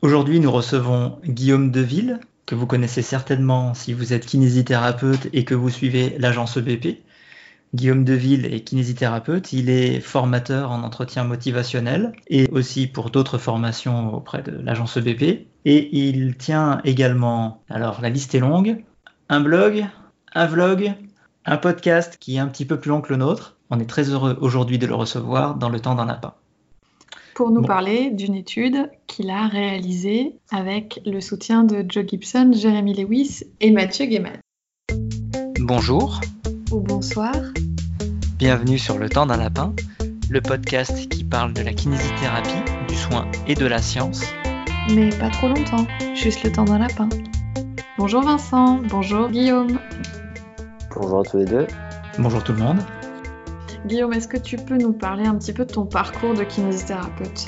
Aujourd'hui, nous recevons Guillaume Deville, que vous connaissez certainement si vous êtes kinésithérapeute et que vous suivez l'agence EBP. Guillaume Deville est kinésithérapeute, il est formateur en entretien motivationnel et aussi pour d'autres formations auprès de l'agence EBP. Et il tient également, alors la liste est longue, un blog, un vlog, un podcast qui est un petit peu plus long que le nôtre. On est très heureux aujourd'hui de le recevoir dans le temps d'un lapin. Pour nous parler d'une étude qu'il a réalisée avec le soutien de Joe Gibson, Jérémy Lewis et Mathieu Guéman. Bonjour. Ou bonsoir. Bienvenue sur Le temps d'un lapin, le podcast qui parle de la kinésithérapie, du soin et de la science. Mais pas trop longtemps, juste le temps d'un lapin. Bonjour Vincent, bonjour Guillaume. Bonjour à tous les deux. Bonjour tout le monde. Guillaume, est-ce que tu peux nous parler un petit peu de ton parcours de kinésithérapeute?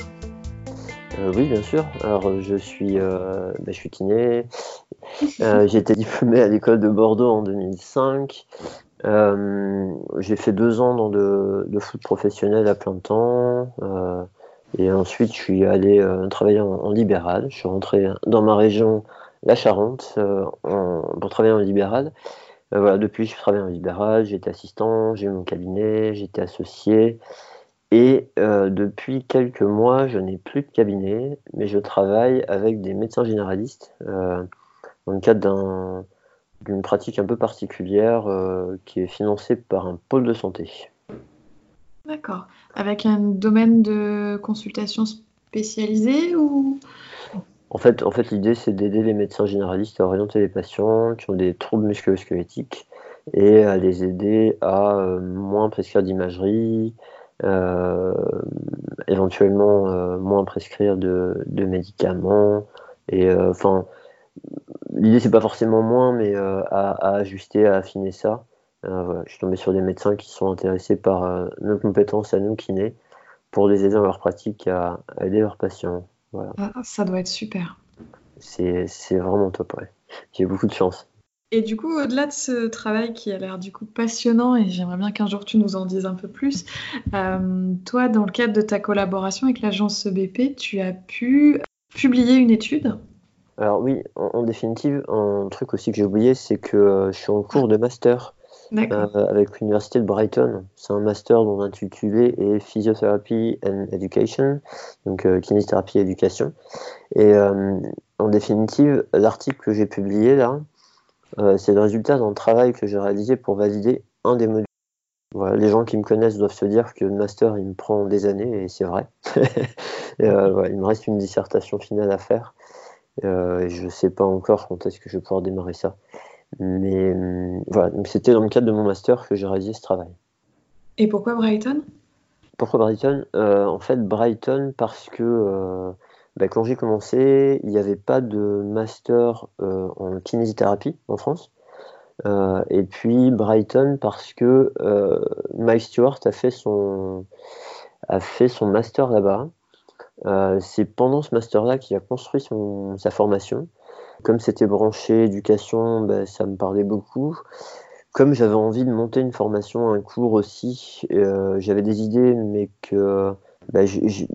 Euh, Oui, bien sûr. Alors, je suis, euh, ben, je suis kiné. Euh, j'ai été diplômé à l'école de Bordeaux en 2005. j'ai fait deux ans dans de, foot professionnel à plein temps. et ensuite, je suis allé travailler en, libéral. Je suis rentré dans ma région, la Charente, pour travailler en libéral. Euh, voilà, depuis, je travaille en libéral, j'étais assistant, j'ai mon cabinet, j'étais associé. Et euh, depuis quelques mois, je n'ai plus de cabinet, mais je travaille avec des médecins généralistes euh, dans le cadre d'une pratique un peu particulière qui est financée par un pôle de santé. D'accord. Avec un domaine de consultation spécialisé ou? En fait, l'idée, c'est d'aider les médecins généralistes à orienter les patients qui ont des troubles musculo-squelettiques et à les aider à euh, moins prescrire d'imagerie, euh, éventuellement euh, moins prescrire de, médicaments. Et enfin, l'idée, c'est pas forcément moins, mais à, ajuster, à affiner ça. je suis tombé sur des médecins qui sont intéressés par nos compétences à nous, kinés, pour les aider dans leur pratique à aider leurs patients. Ah, ça doit être super. C'est vraiment top, ouais. J'ai beaucoup de chance. Et du coup, au-delà de ce travail qui a l'air du coup passionnant, et j'aimerais bien qu'un jour tu nous en dises un peu plus, euh, toi, dans le cadre de ta collaboration avec l'agence EBP, tu as pu publier une étude? Alors oui, en, définitive, un truc aussi que j'ai oublié, c'est que euh, je suis en cours de master euh, avec l'université de Brighton. C'est un master dont l'intitulé est Physiotherapy and Education, donc euh, kinésithérapie et éducation. Et euh, en définitive, l'article que j'ai publié là, c'est le résultat d'un travail que j'ai réalisé pour valider un des modules. Voilà, les gens qui me connaissent doivent se dire que le master, il me prend des années, et c'est vrai. il me reste une dissertation finale à faire. je ne sais pas encore quand est-ce que je vais pouvoir démarrer ça. Mais euh, voilà, c'était dans le cadre de mon master que j'ai réalisé ce travail. Et pourquoi Brighton? Pourquoi Brighton? Euh, En fait, Brighton parce que euh, bah, quand j'ai commencé, il n'y avait pas de master en kinésithérapie en France. et puis Brighton parce que Mike Stewart a fait son, a fait son master là-bas. C'est pendant ce master-là qu'il a construit son, sa formation. Comme c'était branché éducation, ben, ça me parlait beaucoup. Comme j'avais envie de monter une formation, un cours aussi, euh, j'avais des idées, mais que ben,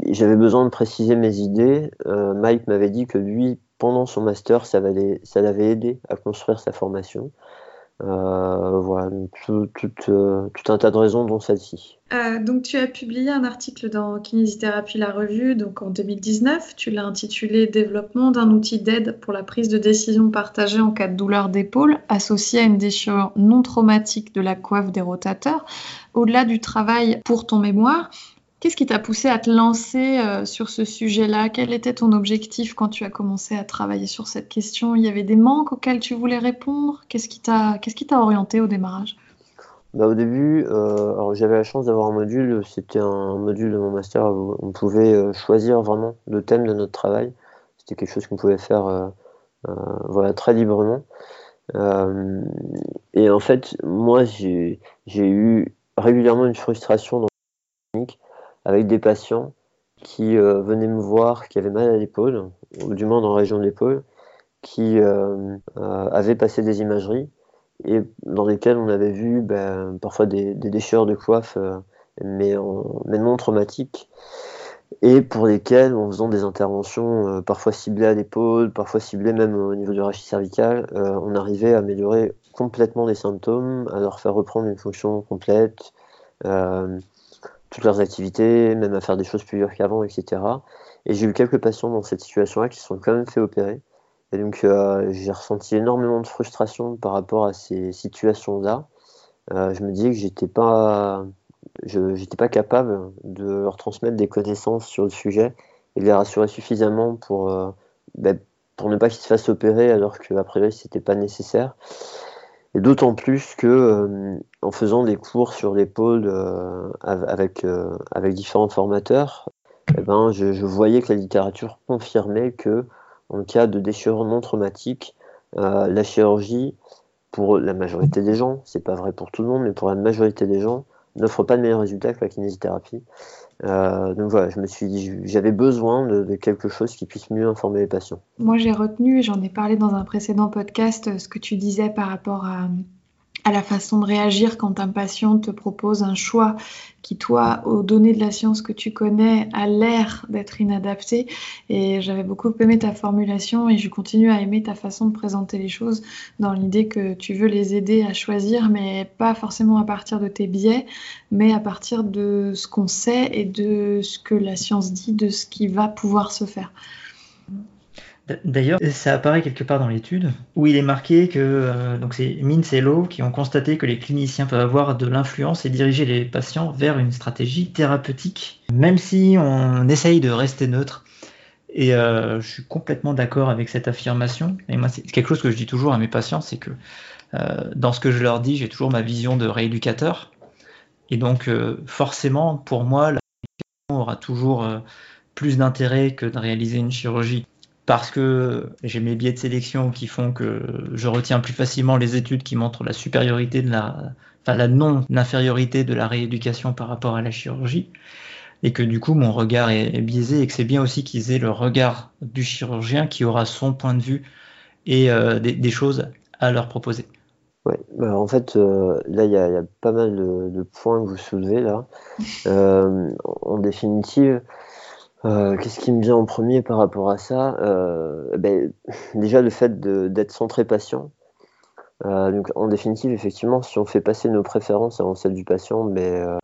j'avais besoin de préciser mes idées. Euh, Mike m'avait dit que lui, pendant son master, ça l'avait aidé à construire sa formation. Euh, voilà, tout, euh, tout, un tas de raisons, dont celle-ci. Euh, donc, tu as publié un article dans Kinésithérapie La Revue, donc en 2019. Tu l'as intitulé Développement d'un outil d'aide pour la prise de décision partagée en cas de douleur d'épaule associée à une déchirure non traumatique de la coiffe des rotateurs. Au-delà du travail pour ton mémoire, Qu'est-ce qui t'a poussé à te lancer euh, sur ce sujet-là? Quel était ton objectif quand tu as commencé à travailler sur cette question? Il y avait des manques auxquels tu voulais répondre? Qu'est-ce qui t'a orienté au démarrage? Bah, Au début, euh, j'avais la chance d'avoir un module, c'était un module de mon master où on pouvait euh, choisir vraiment le thème de notre travail. C'était quelque chose qu'on pouvait faire voilà, très librement. et en fait, moi, j'ai eu régulièrement une frustration dans technique avec des patients qui euh, venaient me voir, qui avaient mal à l'épaule, ou du moins dans la région de l'épaule, qui euh, euh, avaient passé des imageries et dans lesquelles on avait vu ben, parfois des, déchirures de coiffe, mais, non traumatiques. et pour lesquels, en faisant des interventions parfois ciblées à l'épaule, parfois ciblées même au niveau du rachis cervical, on arrivait à améliorer complètement les symptômes, à leur faire reprendre une fonction complète, euh, toutes leurs activités, même à faire des choses plus dures qu'avant, etc. Et j'ai eu quelques patients dans cette situation-là qui se sont quand même fait opérer. Et donc j'ai ressenti énormément de frustration par rapport à ces situations-là. je me disais que j'étais pas je n'étais pas capable de leur transmettre des connaissances sur le sujet et de les rassurer suffisamment pour, euh, ben, pour ne pas qu'ils se fassent opérer alors qu'à priori c'était pas nécessaire. Et d'autant plus que euh, en faisant des cours sur l'épaule euh, avec, avec différents formateurs, eh ben, je, je, voyais que la littérature confirmait que en cas de déchirure non traumatique, la chirurgie, pour la majorité des gens, c'est pas vrai pour tout le monde, mais pour la majorité des gens, n'offre pas de meilleurs résultats que la kinésithérapie. Euh, donc voilà, je me suis dit, j'avais besoin de, de, quelque chose qui puisse mieux informer les patients. Moi, j'ai retenu, j'en ai parlé dans un précédent podcast, ce que tu disais par rapport à, à la façon de réagir quand un patient te propose un choix qui, toi, aux données de la science que tu connais, a l'air d'être inadapté. Et j'avais beaucoup aimé ta formulation et je continue à aimer ta façon de présenter les choses dans l'idée que tu veux les aider à choisir, mais pas forcément à partir de tes biais, mais à partir de ce qu'on sait et de ce que la science dit, de ce qui va pouvoir se faire. D'ailleurs, ça apparaît quelque part dans l'étude où il est marqué que euh, donc c'est Mintz et Lowe qui ont constaté que les cliniciens peuvent avoir de l'influence et diriger les patients vers une stratégie thérapeutique, même si on essaye de rester neutre. Et euh, je suis complètement d'accord avec cette affirmation. Et moi, c'est quelque chose que je dis toujours à mes patients, c'est que euh, dans ce que je leur dis, j'ai toujours ma vision de rééducateur. Et donc, forcément, pour moi, la rééducation aura toujours plus d'intérêt que de réaliser une chirurgie parce que j'ai mes biais de sélection qui font que je retiens plus facilement les études qui montrent la supériorité de la, enfin la non-infériorité de la rééducation par rapport à la chirurgie, et que du coup mon regard est, biaisé et que c'est bien aussi qu'ils aient le regard du chirurgien qui aura son point de vue et euh, des, choses à leur proposer. Ouais, bah, en fait, euh, là, il y, a pas mal de, points que vous soulevez là. Euh, en définitive, euh, qu'est-ce qui me vient en premier par rapport à ça? Euh, ben, Déjà le fait d'être centré patient. Euh, donc, en définitive, effectivement, si on fait passer nos préférences avant celles du patient, ben,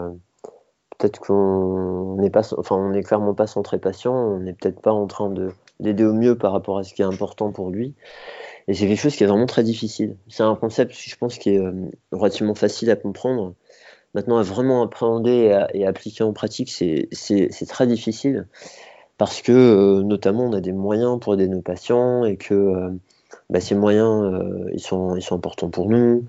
peut-être qu'on n'est enfin, on clairement pas centré patient, on n'est peut-être pas en train de d'aider au mieux par rapport à ce qui est important pour lui. Et c'est quelque chose qui est vraiment très difficile. C'est un concept, je pense, qui est relativement facile à comprendre. Maintenant, à vraiment appréhender et, appliquer en pratique, c'est très difficile parce que, euh, notamment, on a des moyens pour aider nos patients et que euh, bah, ces moyens, euh, ils, sont, ils sont importants pour nous.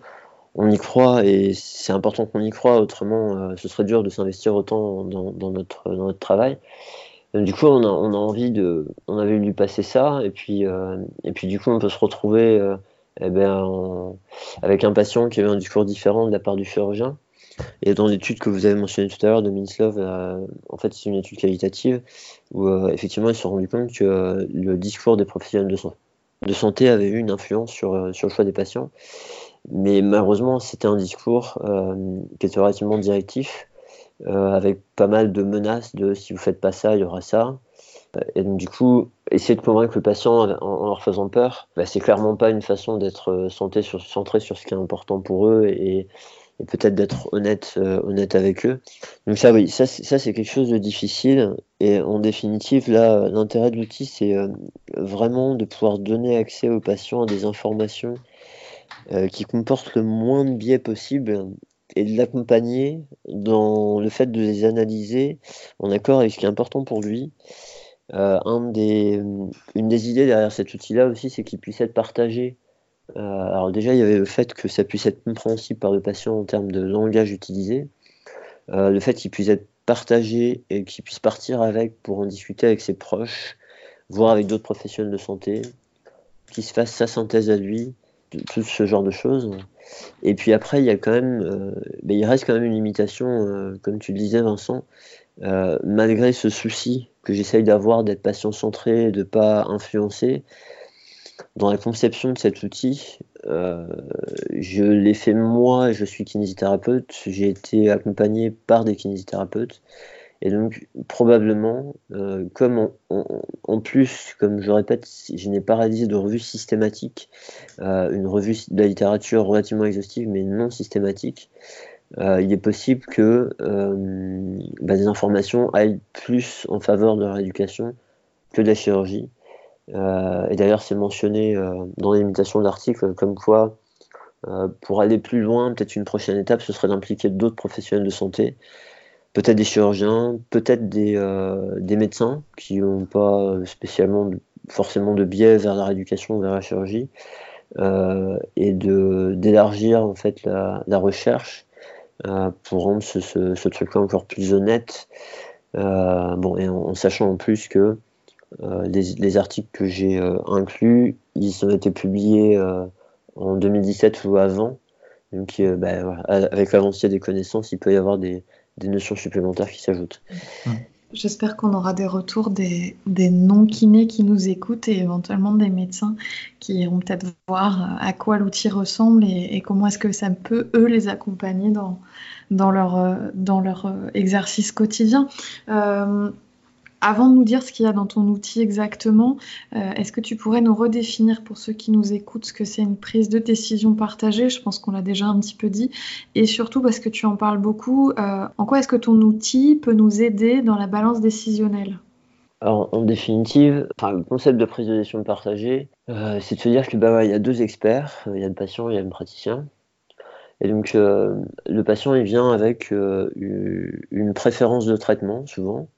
On y croit et c'est important qu'on y croit, autrement, ce serait dur de s'investir autant dans, notre, dans notre travail. du coup, on a, on a envie de, on avait lui passer ça, et puis, et puis du coup, on peut se retrouver eh ben, avec un patient qui avait un discours différent de la part du chirurgien. Et dans l'étude que vous avez mentionnée tout à l'heure de Minslov, euh, en fait, c'est une étude qualitative où euh, effectivement ils se sont rendus compte que euh, le discours des professionnels de, santé avait eu une influence sur, sur le choix des patients. Mais malheureusement, c'était un discours qui était relativement directif, avec pas mal de menaces de si vous faites pas ça, il y aura ça. Et donc, du coup, essayer de convaincre le patient en, leur faisant peur, bah, c'est clairement pas une façon d'être centré sur, centré sur ce qui est important pour eux et, et peut-être d'être honnête, euh, honnête avec eux. Donc ça, oui, ça, ça c'est quelque chose de difficile. Et en définitive, là, l'intérêt de l'outil, c'est euh, vraiment de pouvoir donner accès aux patients à des informations euh, qui comportent le moins de biais possible et de l'accompagner dans le fait de les analyser en accord avec ce qui est important pour lui. une des idées derrière cet outil-là aussi, c'est qu'il puisse être partagé euh, alors déjà, il y avait le fait que ça puisse être compréhensible par le patient en termes de langage utilisé, euh, le fait qu'il puisse être partagé et qu'il puisse partir avec pour en discuter avec ses proches, voire avec d'autres professionnels de santé, qu'il se fasse sa synthèse à lui, tout ce genre de choses. Et puis après, il y a quand même, euh, ben, il reste quand même une limitation, comme tu le disais, Vincent, malgré ce souci que j'essaye d'avoir d'être patient centré, de pas influencer dans la conception de cet outil, euh, je l'ai fait moi, je suis kinésithérapeute, j'ai été accompagné par des kinésithérapeutes, Et donc, probablement, euh, comme en plus, comme je répète, je n'ai pas réalisé de revue systématique, euh, une revue de la littérature relativement exhaustive, mais non systématique, il est possible que bah, des informations aillent plus en faveur de la rééducation que de la chirurgie. Et d'ailleurs, c'est mentionné dans les limitations d'articles comme quoi, pour aller plus loin, peut-être une prochaine étape, ce serait d'impliquer d'autres professionnels de santé peut-être des chirurgiens, peut-être des, euh, médecins qui n'ont pas spécialement forcément de biais vers la rééducation, vers la chirurgie, euh, et de d'élargir en fait la, recherche euh, pour rendre ce, truc-là encore plus honnête. Euh, bon, en, sachant en plus que euh, les, les, articles que j'ai inclus, ils ont été publiés en 2017 ou avant. Donc, bah, avec l'avancée des connaissances, il peut y avoir des, notions supplémentaires qui s'ajoutent. J'espère qu'on aura des retours des, non-kinés qui nous écoutent et éventuellement des médecins qui iront peut-être voir à quoi l'outil ressemble et, comment est-ce que ça peut, eux, les accompagner dans, leur, exercice quotidien. Euh, avant de nous dire ce qu'il y a dans ton outil exactement, euh, est-ce que tu pourrais nous redéfinir pour ceux qui nous écoutent ce que c'est une prise de décision partagée? Je pense qu'on l'a déjà un petit peu dit. Et surtout parce que tu en parles beaucoup, euh, en quoi est-ce que ton outil peut nous aider dans la balance décisionnelle? Alors, en définitive, le concept de prise de décision partagée, euh, c'est de se dire qu'il bah, y a deux experts, il y a le patient et il y a le praticien. Et donc, le patient, il vient avec une préférence de traitement, souvent,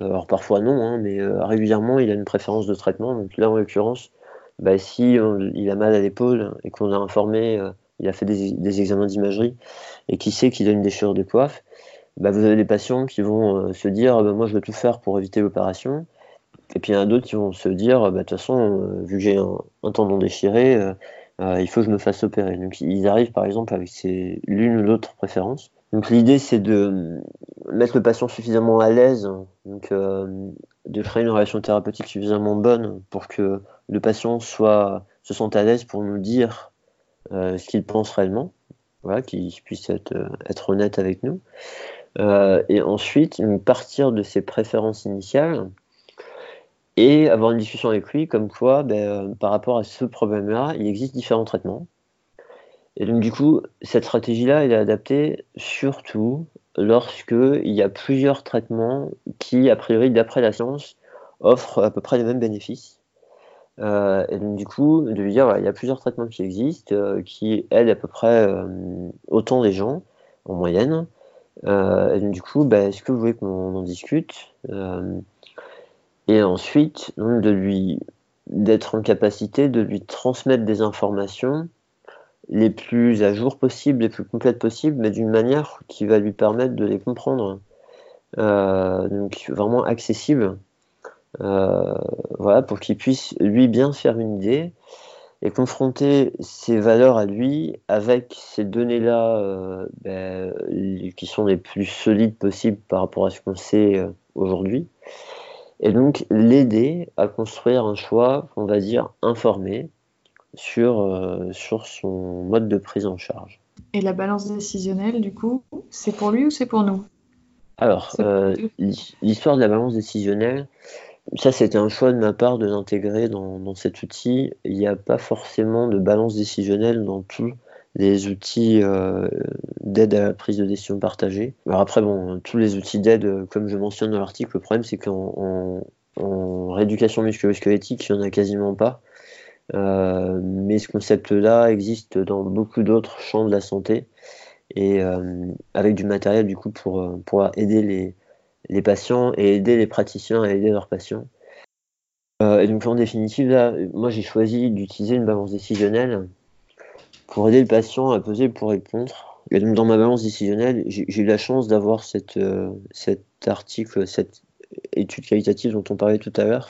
alors parfois non, hein, mais euh, régulièrement il a une préférence de traitement. Donc là en l'occurrence, bah, si il a mal à l'épaule et qu'on a informé, euh, il a fait des, examens d'imagerie et qui sait qu'il a une déchirure de coiffe, bah, vous avez des patients qui vont se dire bah, moi je veux tout faire pour éviter l'opération. Et puis il y en a d'autres qui vont se dire de toute façon, vu que j'ai un, tendon déchiré, il faut que je me fasse opérer. Donc ils arrivent par exemple avec l'une ou l'autre préférence. Donc l'idée c'est de mettre le patient suffisamment à l'aise, donc euh, de créer une relation thérapeutique suffisamment bonne pour que le patient soit se sente à l'aise pour nous dire euh, ce qu'il pense réellement, voilà, qu'il puisse être, honnête avec nous. Euh, et ensuite partir de ses préférences initiales et avoir une discussion avec lui comme quoi ben, par rapport à ce problème-là, il existe différents traitements et donc, du coup, cette stratégie-là, elle est adaptée surtout lorsque il y a plusieurs traitements qui, a priori, d'après la science, offrent à peu près les mêmes bénéfices. Euh, et donc, du coup, de lui dire, il y a plusieurs traitements qui existent, euh, qui aident à peu près euh, autant les gens, en moyenne. et donc, du coup, bah, est-ce que vous voulez qu'on en discute Et ensuite, donc, de lui d'être en capacité de lui transmettre des informations les plus à jour possibles, les plus complètes possibles, mais d'une manière qui va lui permettre de les comprendre. Euh, donc vraiment accessible. Euh, voilà, pour qu'il puisse lui bien faire une idée et confronter ses valeurs à lui avec ces données-là euh, ben, qui sont les plus solides possibles par rapport à ce qu'on sait aujourd'hui. Et donc l'aider à construire un choix, on va dire, informé, sur, euh, sur son mode de prise en charge. Et la balance décisionnelle, du coup, c'est pour lui ou c'est pour nous? Alors, euh, l'histoire de la balance décisionnelle, ça c'était un choix de ma part de l'intégrer dans, dans, cet outil. Il n'y a pas forcément de balance décisionnelle dans tous les outils euh, d'aide à la prise de décision partagée. Alors après, bon, tous les outils d'aide, comme je mentionne dans l'article, le problème c'est qu'en en, rééducation musculo-squelettique, il n'y en a quasiment pas. Euh, mais ce concept-là existe dans beaucoup d'autres champs de la santé et euh, avec du matériel du coup pour euh, aider les, patients et aider les praticiens à aider leurs patients. et donc en définitive, là, moi j'ai choisi d'utiliser une balance décisionnelle pour aider le patient à peser pour et contre. Et donc dans ma balance décisionnelle, j'ai eu la chance d'avoir cet article, cette étude qualitative dont on parlait tout à l'heure,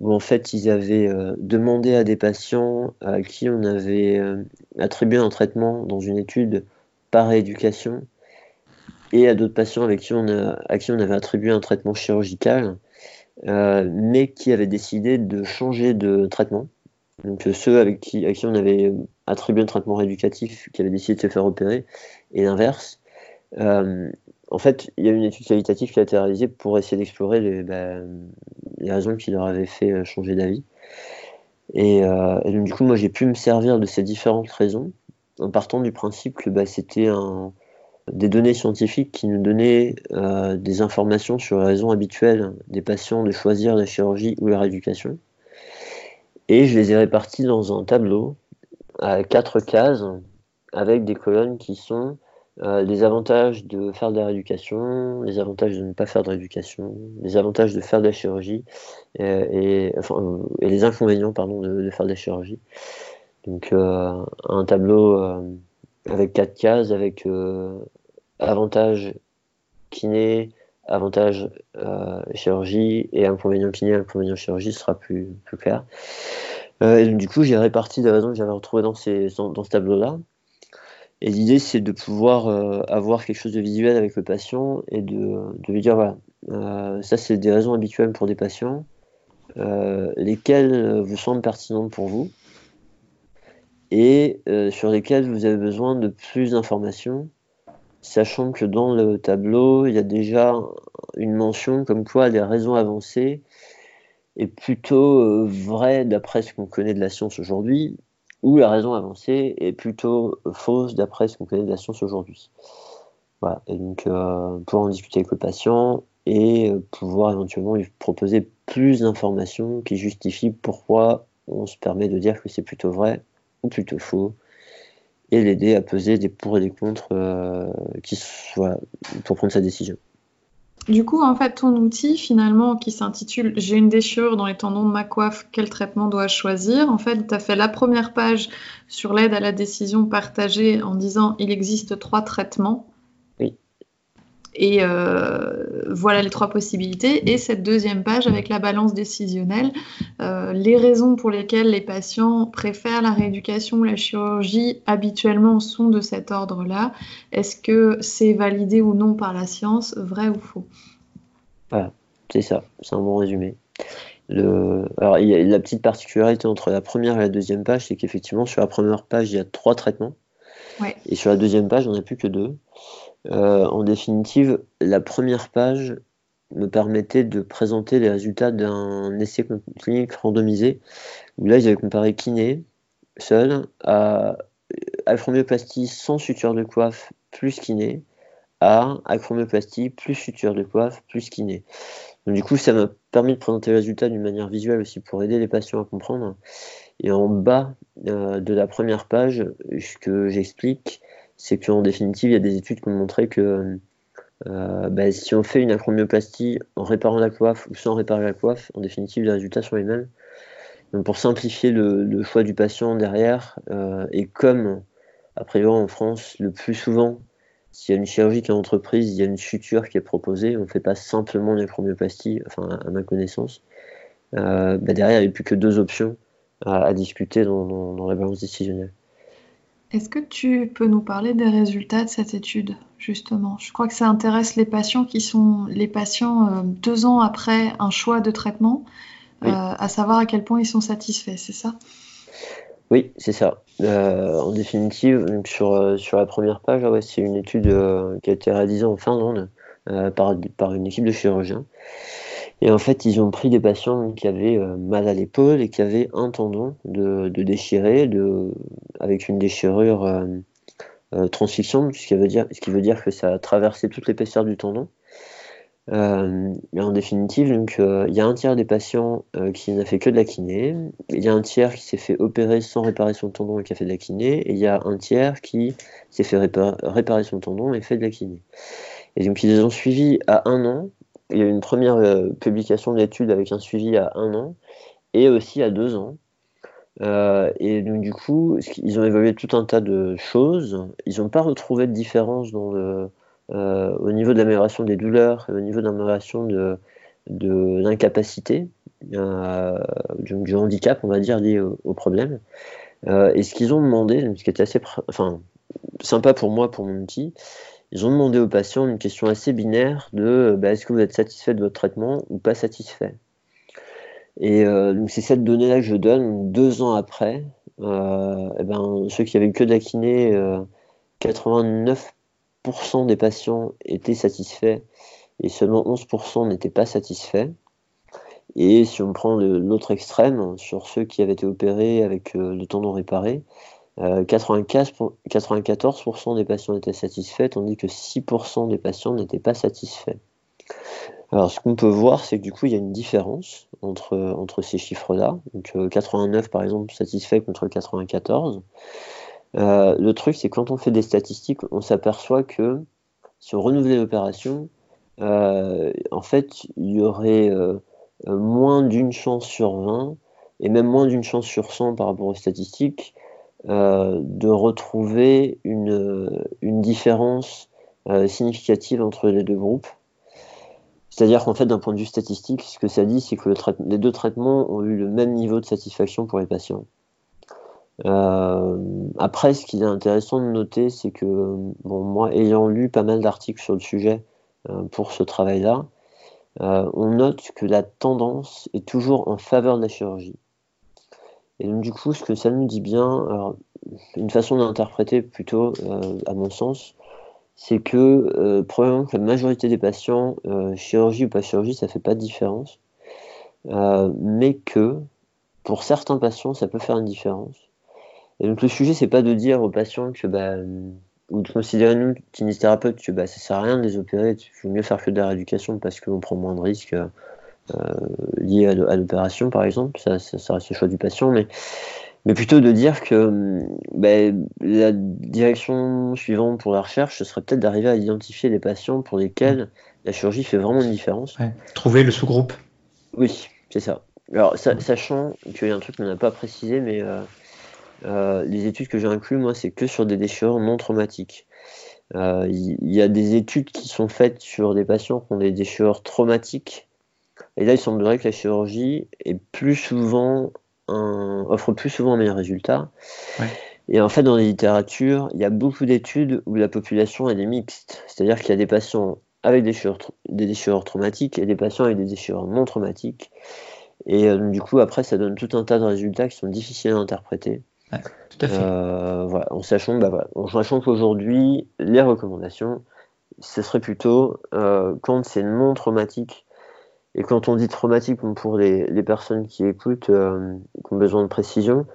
où en fait ils avaient euh, demandé à des patients à qui on avait euh, attribué un traitement dans une étude par rééducation et à d'autres patients avec qui on a, à qui on avait attribué un traitement chirurgical, euh, mais qui avaient décidé de changer de traitement. Donc ceux avec qui, à qui on avait attribué un traitement rééducatif, qui avaient décidé de se faire opérer, et l'inverse. En fait, il y a une étude qualitative qui a été réalisée pour essayer d'explorer les, bah, raisons qui leur avaient fait euh, changer d'avis. Et, donc, du coup, moi, j'ai pu me servir de ces différentes raisons en partant du principe que bah, c'était des données scientifiques qui nous donnaient des informations sur les raisons habituelles des patients de choisir la chirurgie ou la rééducation. Et je les ai répartis dans un tableau à quatre cases avec des colonnes qui sont euh, les avantages de faire de la rééducation, les avantages de ne pas faire de rééducation, les avantages de faire de la chirurgie euh, et, et, les inconvénients pardon, de, faire de la chirurgie. Donc euh, un tableau avec quatre cases avec avantages kiné, avantages chirurgie et inconvénients kiné, inconvénients chirurgie sera plus, clair. et donc, du coup, j'ai réparti des raisons que j'avais retrouvées dans ce tableau-là. Et l'idée, c'est de pouvoir euh, avoir quelque chose de visuel avec le patient et de, lui dire voilà, euh, ça, c'est des raisons habituelles pour des patients, euh, lesquelles vous semblent pertinentes pour vous et sur lesquelles vous avez besoin de plus d'informations, sachant que dans le tableau, il y a déjà une mention comme quoi les raisons avancées est plutôt vraie d'après ce qu'on connaît de la science aujourd'hui, ou la raison avancée est plutôt fausse d'après ce qu'on connaît de la science aujourd'hui. Voilà, et donc euh, pouvoir en discuter avec le patient et euh, pouvoir éventuellement lui proposer plus d'informations qui justifient pourquoi on se permet de dire que c'est plutôt vrai ou plutôt faux et l'aider à peser des pour et des contre euh, qui, voilà, pour prendre sa décision. Du coup, en fait, ton outil, finalement, qui s'intitule J'ai une déchirure dans les tendons de ma coiffe, quel traitement dois-je choisir? En fait, tu as fait la première page sur l'aide à la décision partagée en disant Il existe trois traitements. Et euh, voilà les trois possibilités. Et cette deuxième page avec la balance décisionnelle, euh, les raisons pour lesquelles les patients préfèrent la rééducation ou la chirurgie habituellement sont de cet ordre-là. Est-ce que c'est validé ou non par la science, vrai ou faux? Voilà, c'est ça, c'est un bon résumé. Le... Alors, il y a la petite particularité entre la première et la deuxième page, c'est qu'effectivement, sur la première page, il y a trois traitements. Et sur la deuxième page, on n'a plus que deux. Euh, en définitive, la première page me permettait de présenter les résultats d'un essai clinique randomisé, où là, j'avais comparé kiné seul à acromioplastie sans suture de coiffe plus kiné à acromioplastie plus suture de coiffe plus kiné. Du coup, ça m'a permis de présenter les résultats d'une manière visuelle aussi pour aider les patients à comprendre. Et en bas euh, de la première page, ce que j'explique, c'est qu'en définitive, il y a des études qui ont montré que euh, bah, si on fait une acromioplastie en réparant la coiffe ou sans réparer la coiffe, en définitive, les résultats sont les mêmes. Donc pour simplifier le, choix du patient derrière, euh, et comme a priori en France, le plus souvent, s'il y a une chirurgie qui est entreprise, il y a une suture qui est proposée, on ne fait pas simplement une acromioplastie, enfin à, ma connaissance. Euh, bah, derrière, il n'y a plus que deux options à, discuter dans la balance décisionnelle. Est-ce que tu peux nous parler des résultats de cette étude, justement? Je crois que ça intéresse les patients qui sont les patients euh, deux ans après un choix de traitement, euh, à savoir à quel point ils sont satisfaits, c'est ça? Oui, c'est ça. Euh, en définitive, sur, sur la première page, ah c'est une étude qui a été réalisée en Finlande par, par une équipe de chirurgiens. Et en fait, ils ont pris des patients qui avaient euh, mal à l'épaule et qui avaient un tendon de, déchiré, avec une déchirure euh, euh, transfixion, ce qui, veut dire, que ça a traversé toute l'épaisseur du tendon. Euh, en définitive, donc, il y a un tiers des patients qui n'a fait que de la kiné, il y a un tiers qui s'est fait opérer sans réparer son tendon et qui a fait de la kiné, et il y a un tiers qui s'est fait réparer son tendon et fait de la kiné. Et donc ils les ont suivis à un an, il y a eu une première euh, publication de l'étude avec un suivi à un an et aussi à deux ans. Euh, et donc du coup, ils ont évalué tout un tas de choses. Ils n'ont pas retrouvé de différence euh, au niveau de l'amélioration des douleurs au niveau de, de l'incapacité, du, handicap, on va dire, lié au, problème. et ce qu'ils ont demandé, ce qui était assez enfin, sympa pour moi, pour mon outil, ils ont demandé aux patients une question assez binaire de bah, est-ce que vous êtes satisfait de votre traitement ou pas satisfait? Et euh, donc c'est cette donnée-là que je donne deux ans après. Euh, eh ben, ceux qui avaient que de la kiné, 89% 90% des patients étaient satisfaits et seulement 11% n'étaient pas satisfaits. Et si on prend l'autre extrême, sur ceux qui avaient été opérés avec euh, le tendon réparé, 94% des patients étaient satisfaits, tandis que 6% des patients n'étaient pas satisfaits. Alors, ce qu'on peut voir, c'est que du coup, il y a une différence entre, ces chiffres-là. Donc, 89, par exemple, satisfaits contre 94. Euh, le truc, c'est quand on fait des statistiques, on s'aperçoit que si on renouvelait l'opération, euh, en fait, il y aurait euh, moins d'une chance sur 20 et même moins d'une chance sur 100 par rapport aux statistiques de retrouver une, différence significative entre les deux groupes. C'est-à-dire qu'en fait, d'un point de vue statistique, ce que ça dit, c'est que les deux traitements ont eu le même niveau de satisfaction pour les patients. Euh, après, ce qui est intéressant de noter, c'est que, moi, ayant lu pas mal d'articles sur le sujet euh, pour ce travail-là, euh, on note que la tendance est toujours en faveur de la chirurgie. Et donc, du coup, ce que ça nous dit bien, alors, une façon d'interpréter plutôt, à mon sens, c'est que probablement que la majorité des patients, chirurgie ou pas chirurgie, ça fait pas de différence, mais que pour certains patients, ça peut faire une différence. Et donc le sujet, c'est pas de dire aux patients que bah, ou de considérer nous, kinésithérapeutes, que bah, ça sert à rien de les opérer, il faut mieux faire que de la rééducation parce qu'on prend moins de risques euh, liés à l'opération, par exemple. Ça, ça, reste le choix du patient, mais, mais plutôt de dire que bah, la direction suivante pour la recherche, ce serait peut-être d'arriver à identifier les patients pour lesquels la chirurgie fait vraiment une différence. Trouver le sous-groupe. Oui, c'est ça. Alors, sachant qu'il y a un truc qu'on n'a pas précisé, mais euh, euh, les études que j'ai inclus, moi, c'est que sur des déchirures non traumatiques. Euh, il y, a des études qui sont faites sur des patients qui ont des déchirures traumatiques. Et là, il semblerait que la chirurgie est plus souvent offre plus souvent un meilleur résultat. Et en fait, dans les littératures, il y a beaucoup d'études où la population elle est mixte. C'est-à-dire qu'il y a des patients avec des déchirures, des déchirures traumatiques et des patients avec des déchirures non traumatiques. Et euh, du coup, après, ça donne tout un tas de résultats qui sont difficiles à interpréter tout à fait. Euh, voilà, en sachant, bah, qu'aujourd'hui, les recommandations, ce serait plutôt euh, quand c'est non traumatique. Et quand on dit traumatique, pour les, personnes qui écoutent, euh, qui ont besoin de précision,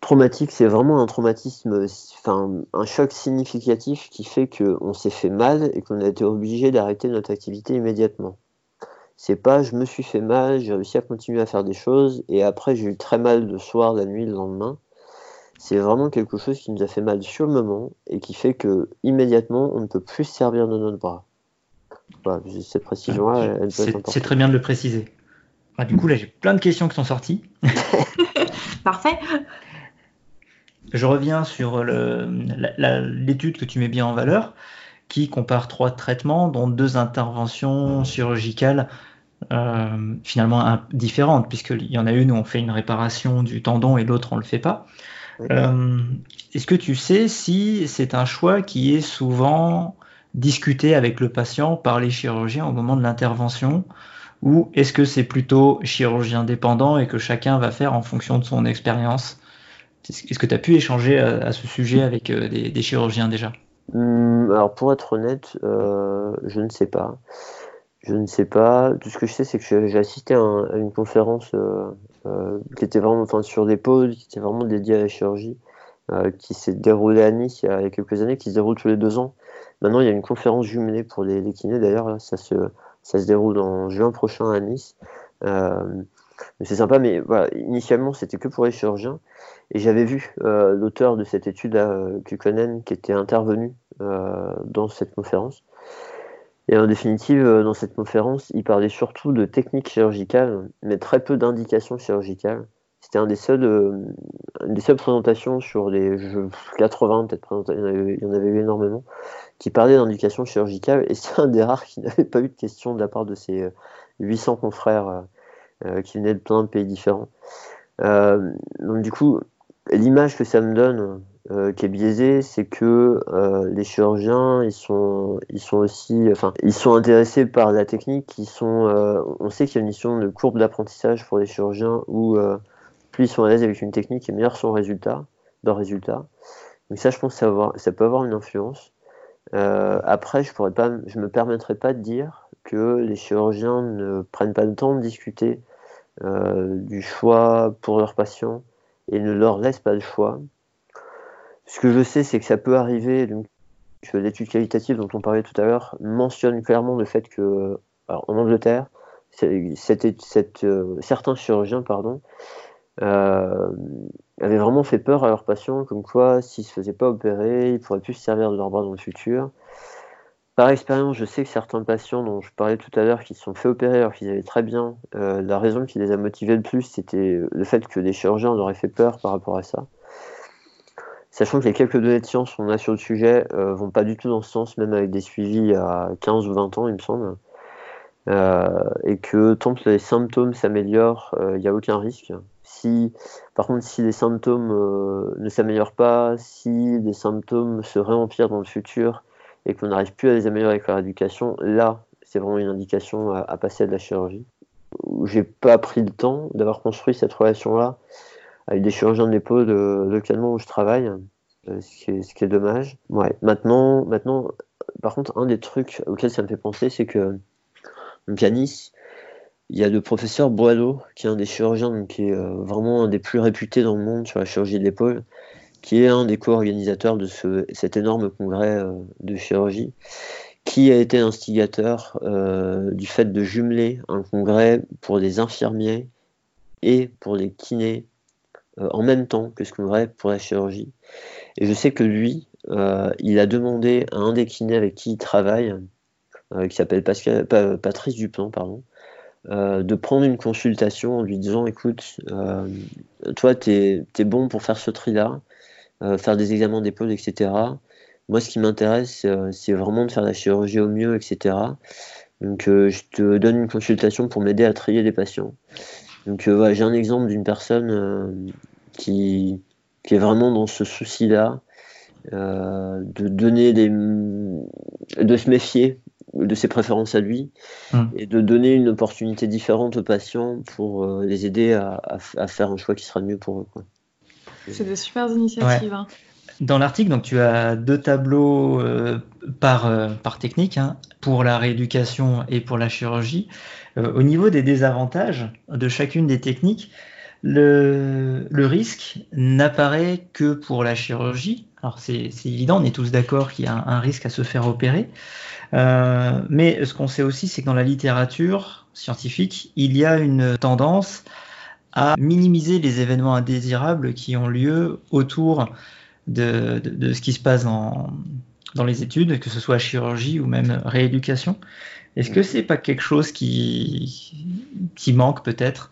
traumatique, c'est vraiment un traumatisme, enfin un choc significatif qui fait qu'on s'est fait mal et qu'on a été obligé d'arrêter notre activité immédiatement. C'est pas je me suis fait mal, j'ai réussi à continuer à faire des choses et après j'ai eu très mal le soir, la nuit, le lendemain c'est vraiment quelque chose qui nous a fait mal sur le moment et qui fait que immédiatement on ne peut plus servir de notre bras. Cette précision-là, elle, C'est très bien de le préciser. Ah, du coup, là, j'ai plein de questions qui sont sorties. Parfait. Je reviens sur l'étude que tu mets bien en valeur, qui compare trois traitements, dont deux interventions chirurgicales euh, finalement différentes, puisqu'il y en a une où on fait une réparation du tendon et l'autre on ne le fait pas. Euh, est-ce que tu sais si c'est un choix qui est souvent discuté avec le patient par les chirurgiens au moment de l'intervention ou est-ce que c'est plutôt chirurgien dépendant et que chacun va faire en fonction de son expérience? Est-ce que tu as pu échanger à, ce sujet avec euh, des, chirurgiens déjà? Hum, Alors pour être honnête, euh, je ne sais pas. Je ne sais pas. Tout ce que je sais, c'est que j'ai assisté à, une conférence euh, qui était vraiment enfin, sur des pôles, qui était vraiment dédié à la chirurgie, euh, qui s'est déroulé à Nice il y, a, quelques années, qui se déroule tous les deux ans. Maintenant, il y a une conférence jumelée pour les, les kinés, d'ailleurs, ça se, déroule en juin prochain à Nice. Euh, c'est sympa, mais initialement, c'était que pour les chirurgiens. Et j'avais vu euh, l'auteur de cette étude, euh, qui était intervenu euh, dans cette conférence. Et en définitive, dans cette conférence, il parlait surtout de techniques chirurgicales, mais très peu d'indications chirurgicales. C'était un des seuls, euh, une des seules présentations sur les 80, peut-être, il, y en avait eu énormément, qui parlait d'indications chirurgicales, et c'est un des rares qui n'avait pas eu de questions de la part de ses 800 euh, confrères qui venaient de plein de pays différents. donc du coup, l'image que ça me donne euh, qui est biaisé, c'est que euh, les chirurgiens, ils sont, ils sont aussi, enfin, ils sont intéressés par la technique. Ils sont, euh, on sait qu'il y a une mission de courbe d'apprentissage pour les chirurgiens où plus ils sont à l'aise avec une technique et meilleur son résultat, leur. Donc ça, je pense que ça, peut avoir une influence. après, je pourrais pas, je me permettrai pas de dire que les chirurgiens ne prennent pas le temps de discuter du choix pour leurs patients et ne leur laissent pas le choix. Ce que je sais, c'est que ça peut arriver. Donc, l'étude qualitative dont on parlait tout à l'heure mentionne clairement le fait que, en Angleterre, euh, certains chirurgiens pardon, euh, avaient vraiment fait peur à leurs patients, comme quoi s'ils ne se faisaient pas opérer, ils pourraient plus se servir de leurs bras dans le futur. Par expérience, je sais que certains patients dont je parlais tout à l'heure qui se sont fait opérer alors qu'ils allaient très bien, euh, la raison qui les a motivés le plus, c'était le fait que des chirurgiens leur aient fait peur par rapport à ça. Sachant que les quelques données de science qu'on a sur le sujet euh, vont pas du tout dans ce sens, même avec des suivis à 15 ou 20 ans, il me semble. Euh, et que tant que les symptômes s'améliorent, il n'y a aucun risque. Si, par contre, si les symptômes ne s'améliorent pas, si les symptômes se réempirent dans le futur, et qu'on n'arrive plus à les améliorer avec leur éducation, là, c'est vraiment une indication à, passer à de la chirurgie. J'ai pas pris le temps d'avoir construit cette relation-là avec des chirurgiens de l'épaule euh, localement où je travaille, euh, ce, qui est, dommage. Ouais. Maintenant, maintenant, par contre, un des trucs auxquels ça me fait penser, c'est que Nice, il y a le professeur Boileau, qui est un des chirurgiens qui est euh, vraiment un des plus réputés dans le monde sur la chirurgie de l'épaule, qui est un des co-organisateurs de ce, cet énorme congrès euh, de chirurgie, qui a été instigateur euh, du fait de jumeler un congrès pour les infirmiers et pour les kinés en même temps que ce congrès pour la chirurgie. Et je sais que lui, il a demandé à un des kinés avec qui il travaille, qui s'appelle Patrice Duplan, pardon, de prendre une consultation en lui disant écoute, toi, tu es, bon pour faire ce tri-là, euh, faire des examens d'épaule, etc. Moi, ce qui m'intéresse, euh, c'est vraiment de faire la chirurgie au mieux, etc. Donc, euh, je te donne une consultation pour m'aider à trier les patients. Donc, j'ai un exemple d'une personne qui, qui, est vraiment dans ce souci-là, de donner des, de se méfier de ses préférences à lui hum. et de donner une opportunité différente aux patients pour les aider à, à, faire un choix qui sera mieux pour eux. Quoi. C'est des super initiatives. Hein. Dans l'article, donc tu as deux tableaux euh, par, euh, par technique, hein, pour la rééducation et pour la chirurgie. Euh, au niveau des désavantages de chacune des techniques, le, le risque n'apparaît que pour la chirurgie. Alors c'est évident, on est tous d'accord qu'il y a un, un, risque à se faire opérer. mais ce qu'on sait aussi, c'est que dans la littérature scientifique, il y a une tendance à minimiser les événements indésirables qui ont lieu autour de, de, ce qui se passe dans, dans les études, que ce soit chirurgie ou même rééducation. Est-ce que c'est pas quelque chose qui, qui manque peut-être?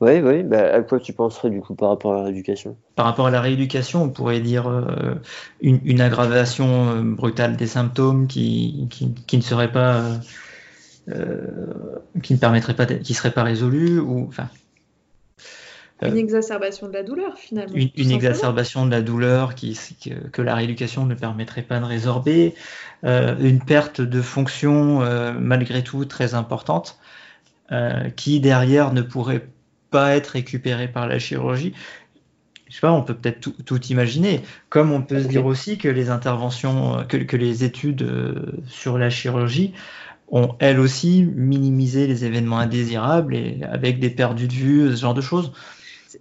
Oui, oui. Bah, à quoi tu penserais du coup par rapport à la rééducation? Par rapport à la rééducation, on pourrait dire euh, une, une, aggravation euh, brutale des symptômes qui, qui, qui ne serait pas euh, euh, qui ne permettrait pas, qui serait pas résolu ou enfin. Euh, une exacerbation de la douleur finalement. Une, exacerbation de la douleur qui, que, la rééducation ne permettrait pas de résorber, euh, une perte de fonction malgré tout très importante, qui derrière ne pourrait pas être récupérée par la chirurgie. Je sais pas, on peut peut-être tout, imaginer, comme on peut se dire aussi que les interventions, que, que les études sur la chirurgie ont elles aussi minimisé les événements indésirables avec des perdus de vue, ce genre de choses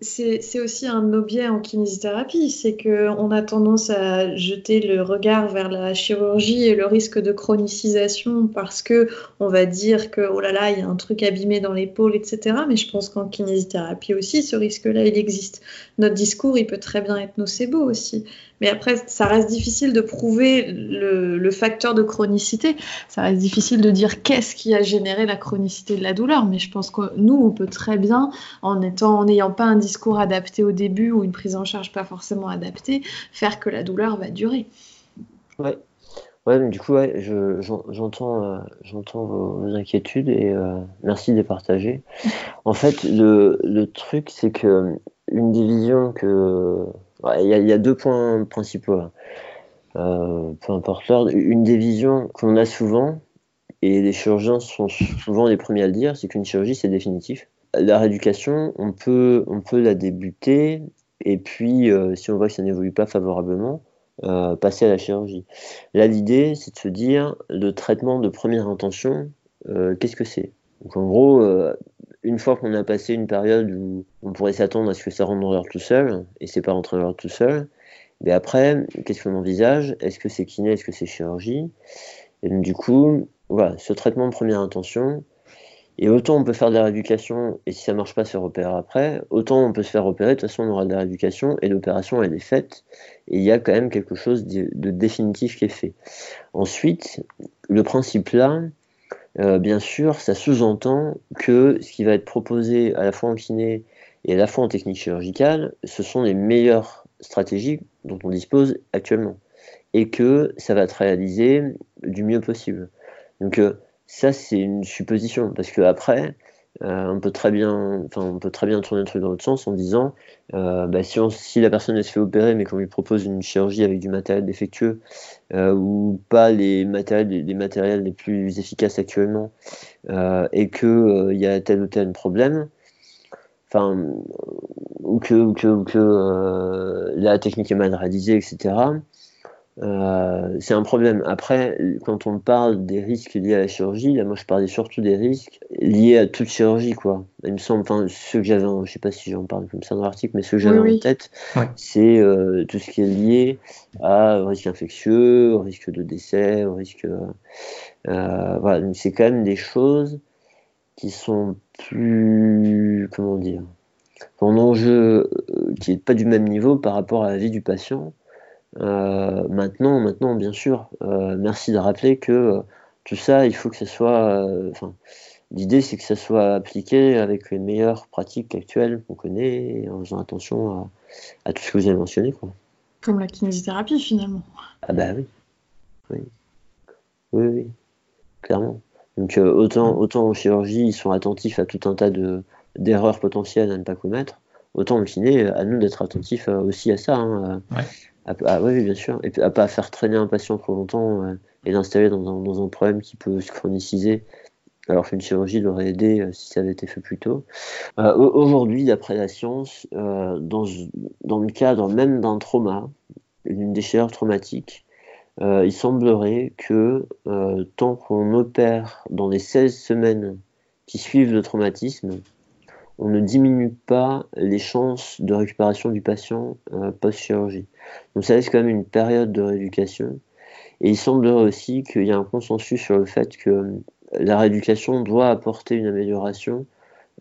c'est aussi un objet en kinésithérapie, c'est qu'on a tendance à jeter le regard vers la chirurgie et le risque de chronicisation parce que on va dire que oh là là, il y a un truc abîmé dans l'épaule, etc. Mais je pense qu'en kinésithérapie aussi, ce risque-là, il existe. Notre discours, il peut très bien être nocebo aussi. Mais après, ça reste difficile de prouver le, facteur de chronicité. Ça reste difficile de dire qu'est-ce qui a généré la chronicité de la douleur. Mais je pense que nous, on peut très bien, en étant, n'ayant pas un discours adapté au début ou une prise en charge pas forcément adaptée, faire que la douleur va durer. Ouais. Ouais, du coup, ouais, j'entends euh, vos, inquiétudes et euh, merci de les partager. En fait, le truc, c'est que une division que il y, a deux points principaux. Euh, peu importe l'ordre. Une des visions qu'on a souvent, et les chirurgiens sont souvent les premiers à le dire, c'est qu'une chirurgie, c'est définitif. La rééducation, on peut, on peut la débuter, et puis, euh, si on voit que ça n'évolue pas favorablement, passer à la chirurgie. Là, l'idée, c'est de se dire, le traitement de première intention, qu'est-ce que c'est? Donc en gros, une fois qu'on a passé une période où on pourrait s'attendre à ce que ça rentre dans l'ordre tout seul, et c'est pas rentré dans l'ordre tout seul, mais après, qu'est-ce qu'on envisage Est-ce que c'est kiné? Est-ce que c'est chirurgie? Et donc, du coup, voilà, ce traitement de première intention, et autant on peut faire de la rééducation, et si ça marche pas, se repérer après, autant on peut se faire repérer, de toute façon on aura de la rééducation, et l'opération elle est faite, et il y a quand même quelque chose de, définitif qui est fait. Ensuite, le principe là, euh, bien sûr, ça sous-entend que ce qui va être proposé à la fois en kiné et à la fois en technique chirurgicale, ce sont les meilleures stratégies dont on dispose actuellement, et que ça va être réalisé du mieux possible. Donc euh, ça, c'est une supposition, parce que après, euh, on peut très bien, on tourner le truc dans l'autre sens en disant, euh, bah, si, si, la personne se fait opérer, mais qu'on lui propose une chirurgie avec du matériel défectueux euh, ou pas les matériels, les, plus efficaces actuellement, et que il y a tel ou tel problème, enfin, ou que, que, ou que la technique est mal réalisée, etc. Euh, c'est un problème. Après, quand on parle des risques liés à la chirurgie, là, moi je parlais surtout des risques liés à toute chirurgie, quoi. Il me semble, enfin, ceux que j'avais, je sais pas si j'en parle comme ça dans l'article, mais ceux que j'avais en tête, c'est euh, tout ce qui est lié à au risque infectieux, au risque de décès, au risque. Euh, voilà, c'est quand même des choses qui sont plus, comment dire, un enjeu qui n'est pas du même niveau par rapport à la vie du patient. Euh, maintenant, maintenant, bien sûr, euh, merci de rappeler que euh, tout ça, il faut que ce soit. Enfin, l'idée, c'est que ça soit appliqué avec les meilleures pratiques actuelles qu'on connaît, en faisant attention à, tout ce que vous avez mentionné, quoi. Comme la kinésithérapie, finalement. Ah bah oui, oui, oui, oui. clairement. Donc autant, autant en chirurgie, ils sont attentifs à tout un tas de d'erreurs potentielles à ne pas commettre, autant en kiné, à nous d'être attentifs aussi à ça. Hein, ouais. Ah, oui, bien sûr. Et à pas faire traîner un patient trop longtemps euh, et l'installer dans un, problème qui peut se chroniciser, alors qu'une chirurgie l'aurait aidé euh, si ça avait été fait plus tôt. Euh, aujourd'hui, d'après la science, dans, dans, le cadre même d'un trauma, d'une déchirure traumatique, il semblerait que tant qu'on opère dans les 16 semaines qui suivent le traumatisme, on ne diminue pas les chances de récupération du patient euh, post-chirurgie. Donc ça laisse quand même une période de rééducation. Et il semblerait aussi qu'il y a un consensus sur le fait que euh, la rééducation doit apporter une amélioration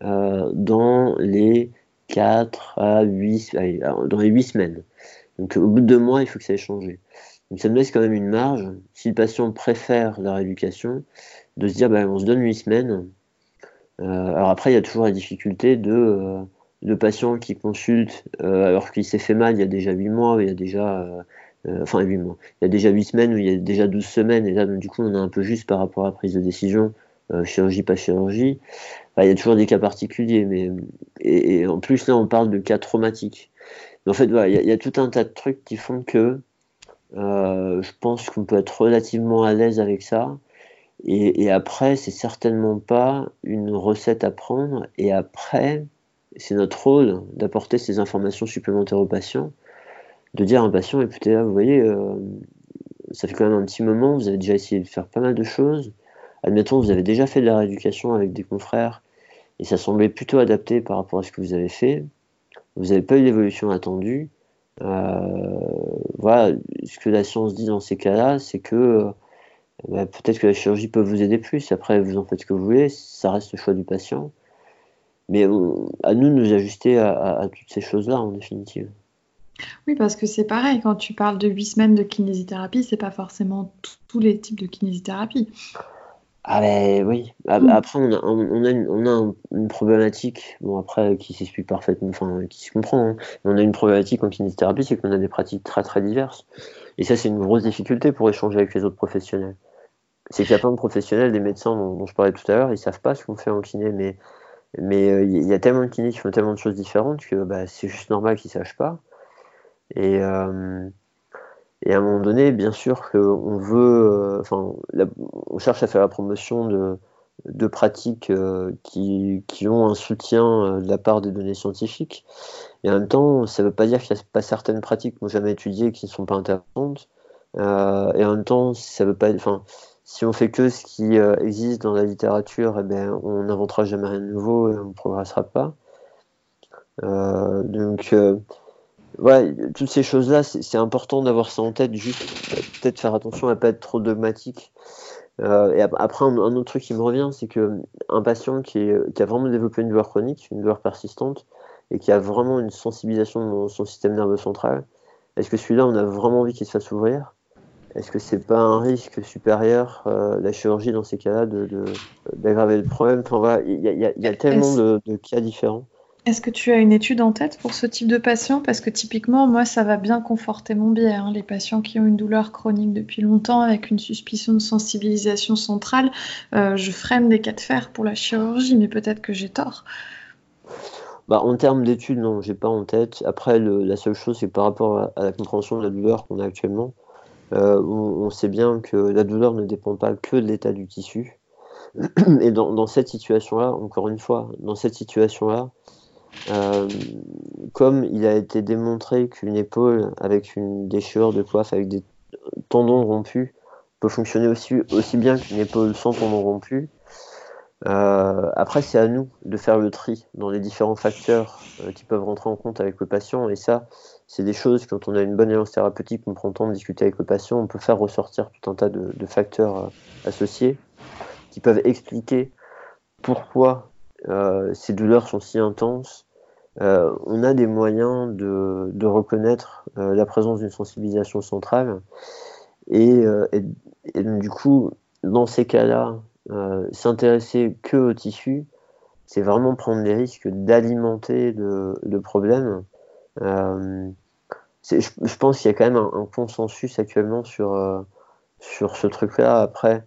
euh, dans les 4 à 8, dans les 8 semaines. Donc au bout de deux mois, il faut que ça ait changé. Donc ça me laisse quand même une marge, si le patient préfère la rééducation, de se dire bah, on se donne 8 semaines, alors après, il y a toujours la difficulté de, euh, de patients qui consultent euh, alors qu'il s'est fait mal il y a déjà 8 mois, il y a déjà enfin 8 mois, il y a déjà 8 semaines ou il y a déjà 12 semaines, et là du coup on est un peu juste par rapport à la prise de décision, chirurgie, pas chirurgie. il y a toujours des cas particuliers, mais et, en plus là on parle de cas traumatiques. En fait, voilà, il, y a, tout un tas de trucs qui font que je pense qu'on peut être relativement à l'aise avec ça. Et, après, c'est certainement pas une recette à prendre. Et après, c'est notre rôle d'apporter ces informations supplémentaires au patient, de dire à un patient, écoutez, là, vous voyez, euh, ça fait quand même un petit moment, vous avez déjà essayé de faire pas mal de choses. Admettons, vous avez déjà fait de la rééducation avec des confrères, et ça semblait plutôt adapté par rapport à ce que vous avez fait. Vous n'avez pas eu l'évolution attendue. Euh, voilà, ce que la science dit dans ces cas-là, c'est que bah, peut-être que la chirurgie peut vous aider plus. Après, vous en faites ce que vous voulez, ça reste le choix du patient. Mais à nous de nous ajuster à, toutes ces choses-là, en définitive. Oui, parce que c'est pareil, quand tu parles de 8 semaines de kinésithérapie, c'est pas forcément tous les types de kinésithérapie. Ah ben oui. Mm. Après, on a, on a, une, on a une, problématique, bon après, qui s'explique parfaitement, enfin, qui se comprend. Hein. On a une problématique en kinésithérapie, c'est qu'on a des pratiques très très diverses. Et ça, c'est une grosse difficulté pour échanger avec les autres professionnels c'est qu'il y a plein de professionnels, des médecins dont, je parlais tout à l'heure, ils savent pas ce qu'on fait en kiné, mais mais euh, il y a tellement de kinés qui font tellement de choses différentes que bah, c'est juste normal qu'ils sachent pas. Et, euh, et à un moment donné, bien sûr qu'on veut, euh, enfin, on cherche à faire la promotion de, de pratiques qui, qui, ont un soutien de la part des données scientifiques. Et en même temps, ça ne veut pas dire qu'il n'y a pas certaines pratiques que j'ai jamais étudiées qui ne sont pas intéressantes. et en même temps, ça veut pas. Enfin, si on fait que ce qui existe dans la littérature, eh ben, on n'inventera jamais rien de nouveau et on ne progressera pas. donc, ouais, toutes ces choses-là, c'est important d'avoir ça en tête, juste peut-être faire attention à pas être trop dogmatique. Euh, et après, un, autre truc qui me revient, c'est que un patient qui, qui, a vraiment développé une douleur chronique, une douleur persistante, et qui a vraiment une sensibilisation dans son système nerveux central, est-ce que celui-là, on a vraiment envie qu'il se fasse ouvrir? Est-ce que c'est pas un risque supérieur, euh, la chirurgie dans ces cas-là, d'aggraver de, le problème? Enfin voilà, il y, y, a tellement de, de cas différents. Est-ce que tu as une étude en tête pour ce type de patient? Parce que typiquement, moi, ça va bien conforter mon biais. Hein. Les patients qui ont une douleur chronique depuis longtemps avec une suspicion de sensibilisation centrale, euh, je freine des cas de fer pour la chirurgie, mais peut-être que j'ai tort. Bah, en termes d'études, non, j'ai pas en tête. Après, la seule chose, c'est par rapport à, la compréhension de la douleur qu'on a actuellement. Euh, on, sait bien que la douleur ne dépend pas que de l'état du tissu. Et dans, cette situation-là, encore une fois, dans cette situation-là, euh, comme il a été démontré qu'une épaule avec une déchirure de coiffe, avec des tendons rompus, peut fonctionner aussi, aussi bien qu'une épaule sans tendons rompus, euh, après, c'est à nous de faire le tri dans les différents facteurs euh, qui peuvent rentrer en compte avec le patient. Et ça, c'est des choses, quand on a une bonne alliance thérapeutique, on prend le temps de discuter avec le patient, on peut faire ressortir tout un tas de, facteurs associés qui peuvent expliquer pourquoi ces douleurs sont si intenses euh, on a des moyens de, reconnaître euh, la présence d'une sensibilisation centrale. Euh, et, du coup, dans ces cas-là, s'intéresser que au tissu, c'est vraiment prendre les risques d'alimenter de, problèmes. je, pense qu'il y a quand même un, consensus actuellement sur, sur ce truc-là. Après,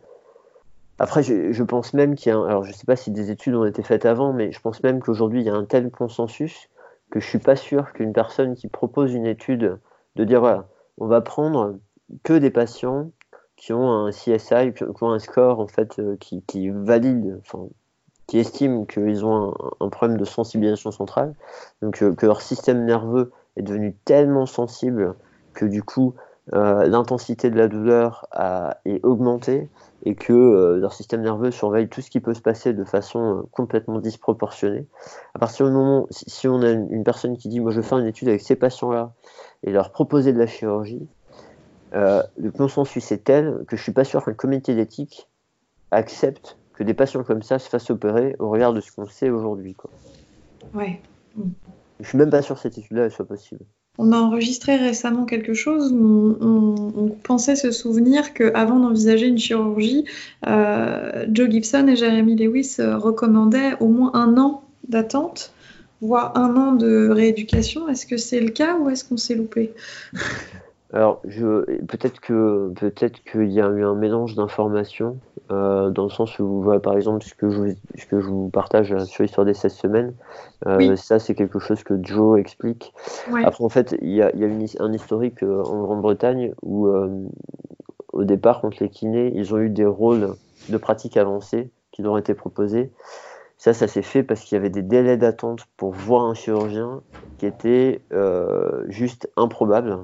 après, je, pense même qu'il y a, alors je sais pas si des études ont été faites avant, mais je pense même qu'aujourd'hui il y a un tel consensus que je suis pas sûr qu'une personne qui propose une étude de dire voilà, on va prendre que des patients qui ont un CSI, qui ont un score en fait euh, qui, qui valide, enfin, qui estiment qu'ils ont un, problème de sensibilisation centrale, donc euh, que leur système nerveux est devenu tellement sensible que du coup euh, l'intensité de la douleur a, est augmentée et que leur système nerveux surveille tout ce qui peut se passer de façon complètement disproportionnée. À partir du moment, si, si on a une, personne qui dit moi je veux faire une étude avec ces patients-là et leur proposer de la chirurgie, le consensus est tel que je suis pas sûr qu'un comité d'éthique accepte que des patients comme ça se fassent opérer au regard de ce qu'on sait aujourd'hui. Ouais. Je suis même pas sûr que cette étude-là soit possible. On a enregistré récemment quelque chose où on, pensait se souvenir qu'avant d'envisager une chirurgie, euh, Joe Gibson et Jeremy Lewis euh, recommandaient au moins un an d'attente, voire un an de rééducation. Est-ce que c'est le cas ou est-ce qu'on s'est loupé? alors, je, peut-être que peut-être qu'il y a eu un mélange d'informations euh, dans le sens où, voilà, par exemple, ce que je, ce que je vous partage sur l'histoire des 16 semaines, euh, ça c'est quelque chose que Joe explique. Après, en fait, il y a, y a une, un historique euh, en Grande-Bretagne où, au départ, contre les kinés, ils ont eu des rôles de pratique avancée qui leur ont été proposés. Ça, ça s'est fait parce qu'il y avait des délais d'attente pour voir un chirurgien qui étaient juste improbables.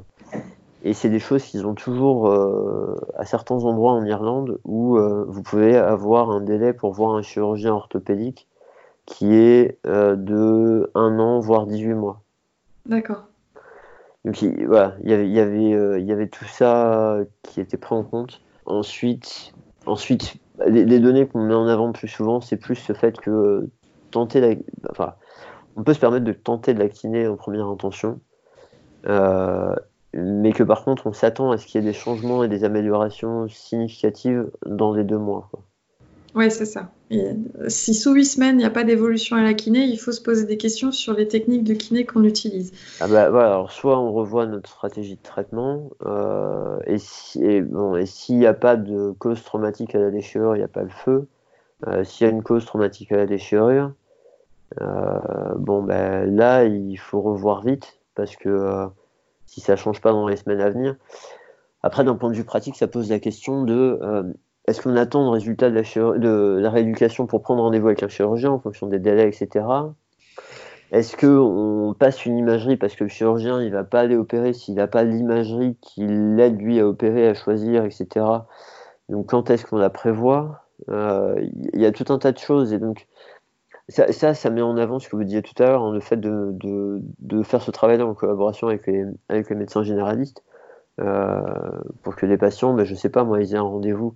Et c'est des choses qu'ils ont toujours euh, à certains endroits en Irlande où euh, vous pouvez avoir un délai pour voir un chirurgien orthopédique qui est euh, de un an, voire 18 mois. D'accord. Donc voilà, il y avait, il y, avait, il y avait tout ça qui était pris en compte. Ensuite, ensuite les, données qu'on met en avant plus souvent, c'est plus le fait que tenter la, enfin, on peut se permettre de tenter de la kiné en première intention. Euh, mais que par contre on s'attend à ce qu'il y ait des changements et des améliorations significatives dans les deux mois. Oui, c'est ça. si sous huit semaines, il n'y a pas d'évolution à la kiné, il faut se poser des questions sur les techniques de kiné qu'on utilise. Ah bah, voilà, alors soit on revoit notre stratégie de traitement, euh, et s'il bon, n'y a pas de cause traumatique à la déchirure, il n'y a pas le feu. Euh, s'il y a une cause traumatique à la déchirure, euh, bon ben là, il faut revoir vite, parce que si ça change pas dans les semaines à venir. Après, d'un point de vue pratique, ça pose la question de euh, est-ce qu'on attend le résultat de la, rééducation pour prendre rendez-vous avec un chirurgien en fonction des délais, etc. Est-ce qu'on passe une imagerie parce que le chirurgien il va pas aller opérer s'il n'a pas l'imagerie qui l'aide lui à opérer, à choisir, etc. Donc quand est-ce qu'on la prévoit? Euh, Il y a tout un tas de choses et donc ça, ça, met en avant ce que vous disiez tout à l'heure, hein, le fait de, de, faire ce travail en collaboration avec les, avec les médecins généralistes euh, pour que les patients, ben, je sais pas moi, ils aient un rendez-vous.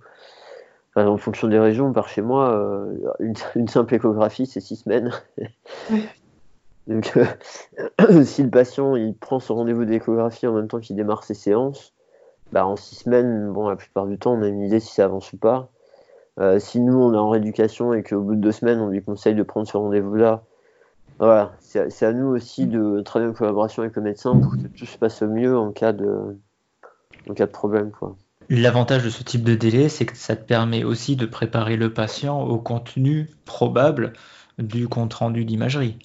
en fonction des régions, par chez moi, euh, une, simple échographie, c'est six semaines. Donc, si le patient il prend son rendez-vous d'échographie en même temps qu'il démarre ses séances, bah, en six semaines, bon, la plupart du temps, on a une idée si ça avance ou pas. Euh, si nous, on est en rééducation et qu'au bout de deux semaines, on lui conseille de prendre ce rendez-vous-là, voilà, c'est à nous aussi de travailler en collaboration avec le médecin pour que tout se passe au mieux en cas de, en cas de problème. L'avantage de ce type de délai, c'est que ça te permet aussi de préparer le patient au contenu probable du compte-rendu d'imagerie.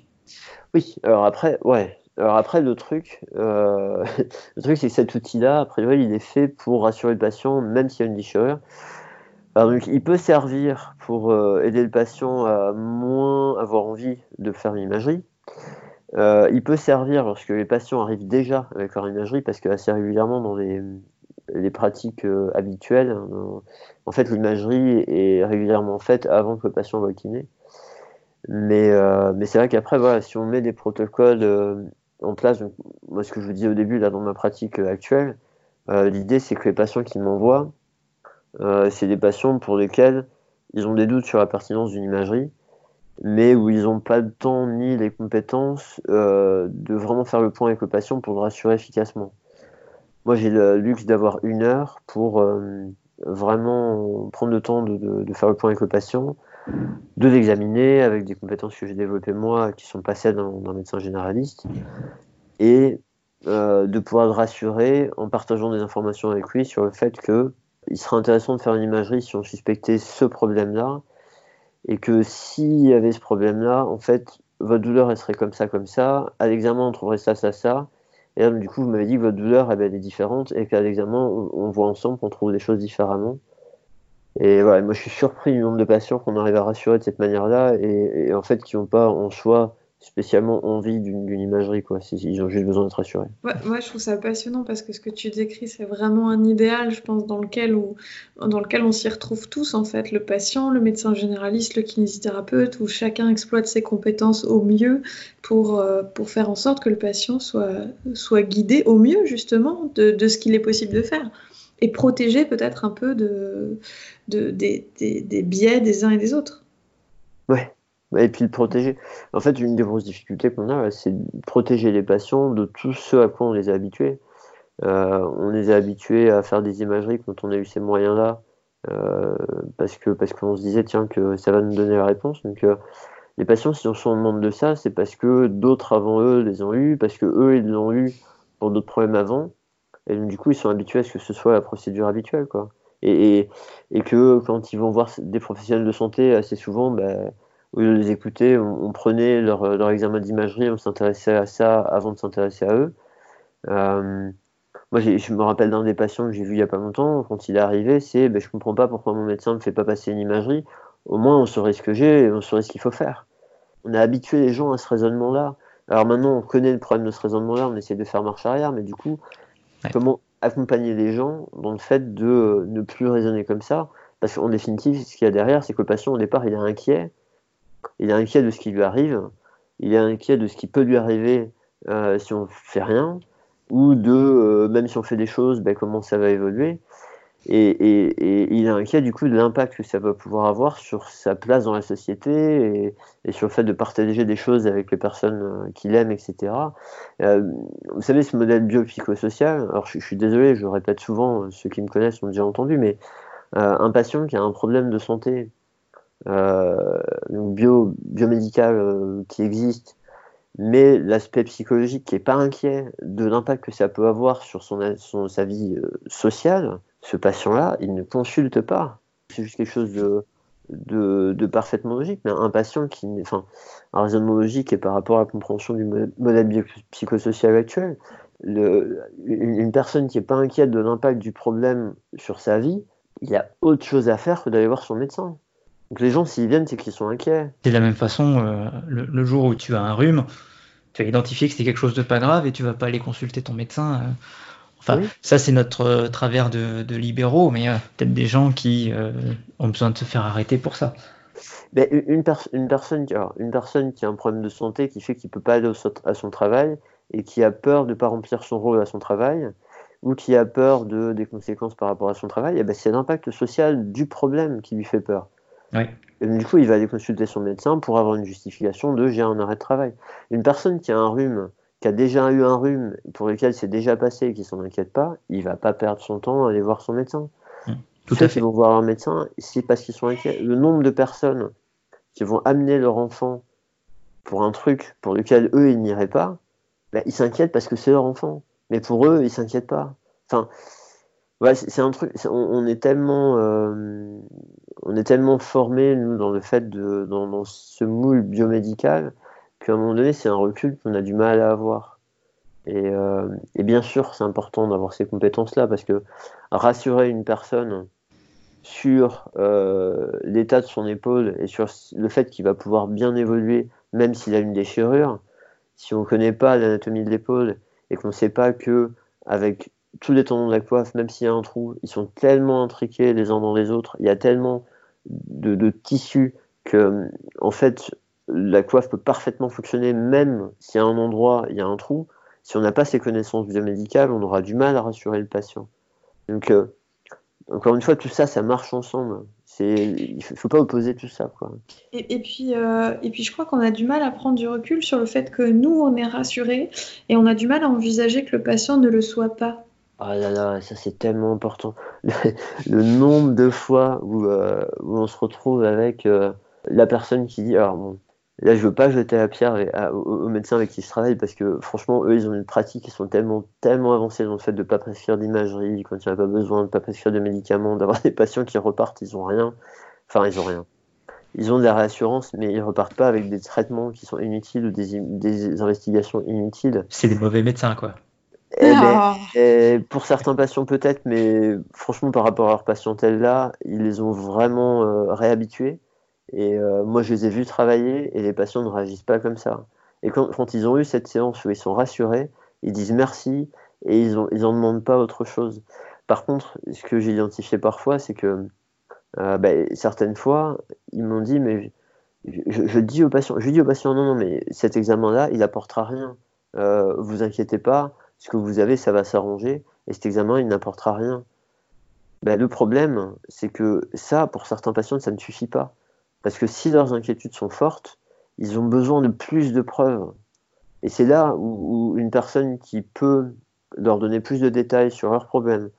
Oui, alors après, ouais. Alors après, le truc, euh, le truc, c'est que cet outil-là, a priori, il est fait pour rassurer le patient, même s'il y a une déchirure. Alors, donc, il peut servir pour euh, aider le patient à moins avoir envie de faire une imagerie. Euh, il peut servir lorsque les patients arrivent déjà avec leur imagerie, parce que assez régulièrement dans les, pratiques habituelles, en fait, l'imagerie est régulièrement faite avant que le patient va au kiné. Mais, euh, mais c'est vrai qu'après, voilà, si on met des protocoles euh, en place, moi ce que je vous disais au début là dans ma pratique euh, actuelle, l'idée c'est que les patients qui m'envoient, c'est des patients pour lesquels ils ont des doutes sur la pertinence d'une imagerie, mais où ils n'ont pas le temps ni les compétences de vraiment faire le point avec le patient pour le rassurer efficacement. Moi j'ai le luxe d'avoir une heure pour vraiment prendre le temps de, faire le point avec le patient, de l'examiner avec des compétences que j'ai développées moi, qui sont pas celles d'un médecin généraliste, et euh, de pouvoir le rassurer en partageant des informations avec lui sur le fait que il serait intéressant de faire une imagerie si on suspectait ce problème-là, et que s'il y avait ce problème-là, en fait, votre douleur, elle serait comme ça, comme ça, à l'examen, on trouverait ça, ça, ça, et là, du coup, vous m'avez dit que votre douleur, eh ben, elle est différente, et qu'à l'examen, on, voit ensemble qu'on trouve des choses différemment. Et voilà, moi je suis surpris du nombre de patients qu'on arrive à rassurer de cette manière-là et, en fait qui n'ont pas en soi spécialement envie d'une imagerie, quoi. Ils ont juste besoin d'être rassurés. Ouais, moi, je trouve ça passionnant parce que ce que tu décris, c'est vraiment un idéal, je pense, dans lequel, où, dans lequel on s'y retrouve tous, en fait. Le patient, le médecin généraliste, le kinésithérapeute, où chacun exploite ses compétences au mieux pour, euh, pour faire en sorte que le patient soit, soit guidé au mieux, justement, de, de ce qu'il est possible de faire et protéger peut-être un peu de, de des, des, biais des uns et des autres. Ouais, et puis de protéger. En fait, une des grosses difficultés qu'on a, c'est de protéger les patients de tout ce à quoi on les a habitués. Euh, on les a habitués à faire des imageries quand on a eu ces moyens-là, euh, parce que parce qu'on se disait tiens que ça va nous donner la réponse. Donc euh, les patients, si on se demande de ça, c'est parce que d'autres avant eux les ont eu, parce que eux ils l'ont eu pour d'autres problèmes avant, et du coup, ils sont habitués à ce que ce soit la procédure habituelle, quoi. Et, et, que quand ils vont voir des professionnels de santé, assez souvent, bah, au lieu de les écouter, on, prenait leur, leur, examen d'imagerie, on s'intéressait à ça avant de s'intéresser à eux. Euh, moi, je me rappelle d'un des patients que j'ai vu il y a pas longtemps, quand il est arrivé, c'est ben, je comprends pas pourquoi mon médecin ne me fait pas passer une imagerie. Au moins, on saurait ce que j'ai et on saurait ce qu'il faut faire. On a habitué les gens à ce raisonnement-là. Alors maintenant, on connaît le problème de ce raisonnement-là, on essaie de faire marche arrière, mais du coup, Comment accompagner les gens dans le fait de euh, ne plus raisonner comme ça? Parce qu'en définitive, ce qu'il y a derrière, c'est que le patient, au départ, il est inquiet. Il est inquiet de ce qui lui arrive. Il est inquiet de ce qui peut lui arriver euh, si on fait rien. Ou de, euh, même si on fait des choses, ben, comment ça va évoluer. Et, il est inquiet du coup de l'impact que ça va pouvoir avoir sur sa place dans la société et, sur le fait de partager des choses avec les personnes euh, qu'il aime, etc. Vous savez, ce modèle biopsychosocial, alors je, suis désolé, je répète souvent, ceux qui me connaissent l'ont déjà entendu, mais un patient qui a un problème de santé bio, biomédical qui existe, mais l'aspect psychologique qui n'est pas inquiet de l'impact que ça peut avoir sur son sa vie sociale, ce patient-là, il ne consulte pas. C'est juste quelque chose de, de, parfaitement logique, mais un patient qui, enfin, un raisonnement logique et par rapport à la compréhension du modèle psychosocial actuel, une, personne qui n'est pas inquiète de l'impact du problème sur sa vie, il y a autre chose à faire que d'aller voir son médecin. Donc les gens, s'ils viennent, c'est qu'ils sont inquiets. C'est de la même façon, euh, le, jour où tu as un rhume, tu vas identifier que c'est quelque chose de pas grave et tu vas pas aller consulter ton médecin. Euh. Enfin, ça c'est notre euh, travers de, libéraux, mais peut-être des gens qui ont besoin de se faire arrêter pour ça. Une, une, personne, une personne qui a un problème de santé qui fait qu'il peut pas aller à son travail et qui a peur de ne pas remplir son rôle à son travail, ou qui a peur de, des conséquences par rapport à son travail, eh ben, c'est l'impact social du problème qui lui fait peur. Et du coup, il va aller consulter son médecin pour avoir une justification de j'ai un arrêt de travail. Une personne qui a un rhume, qui a déjà eu un rhume, pour lequel c'est déjà passé et qui s'en inquiète pas, il va pas perdre son temps à aller voir son médecin. Mmh. Tout à fait. Ils vont voir un médecin, c'est parce qu'ils sont inquiets. Le nombre de personnes qui vont amener leur enfant pour un truc pour lequel eux ils n'iraient pas, ben, ils s'inquiètent parce que c'est leur enfant. Mais pour eux, ils s'inquiètent pas. Enfin, c'est un truc. On, est tellement, euh, on est tellement formé nous dans le fait de dans, ce moule biomédical qu'à un moment donné, c'est un recul qu'on a du mal à avoir. Et, euh, bien sûr, c'est important d'avoir ces compétences-là parce que rassurer une personne sur euh, l'état de son épaule et sur le fait qu'il va pouvoir bien évoluer, même s'il a une déchirure, si on ne connaît pas l'anatomie de l'épaule et qu'on ne sait pas que avec tous les tendons de la coiffe, même s'il y a un trou, ils sont tellement intriqués les uns dans les autres, il y a tellement de, tissus que, en fait, la coiffe peut parfaitement fonctionner même s'il y a un endroit, il y a un trou. Si on n'a pas ces connaissances biomédicales, on aura du mal à rassurer le patient. Donc, euh, encore une fois, tout ça, ça marche ensemble. Il ne faut pas opposer tout ça. Et, puis, euh, et puis, je crois qu'on a du mal à prendre du recul sur le fait que nous, on est rassurés et on a du mal à envisager que le patient ne le soit pas. Ah là là, ça c'est tellement important. Le, nombre de fois où, euh, où, on se retrouve avec euh, la personne qui dit alors bon, là je veux pas jeter la pierre aux, médecins avec qui je travaille parce que franchement eux ils ont une pratique ils sont tellement tellement avancés dans le fait de pas prescrire d'imagerie quand il n'y a pas besoin de pas prescrire de médicaments d'avoir des patients qui repartent ils ont rien. Enfin ils ont rien. Ils ont de la réassurance mais ils repartent pas avec des traitements qui sont inutiles ou des, des investigations inutiles. C'est des mauvais médecins quoi eh ben, ah. eh, pour certains patients peut-être, mais franchement par rapport à leur patientèle là, ils les ont vraiment euh, réhabitués. Et euh, moi je les ai vus travailler et les patients ne réagissent pas comme ça. Et quand, ils ont eu cette séance où ils sont rassurés, ils disent merci et ils n'en ils demandent pas autre chose. Par contre, ce que j'ai identifié parfois, c'est que euh, bah, certaines fois, ils m'ont dit mais je, dis aux patients, je dis aux patients non non mais cet examen-là, il apportera rien. vous inquiétez pas ce que vous avez, ça va s'arranger, et cet examen, il n'apportera rien. Ben, le problème, c'est que ça, pour certains patients, ça ne suffit pas. Parce que si leurs inquiétudes sont fortes, ils ont besoin de plus de preuves. Et c'est là où, une personne qui peut leur donner plus de détails sur leurs problèmes,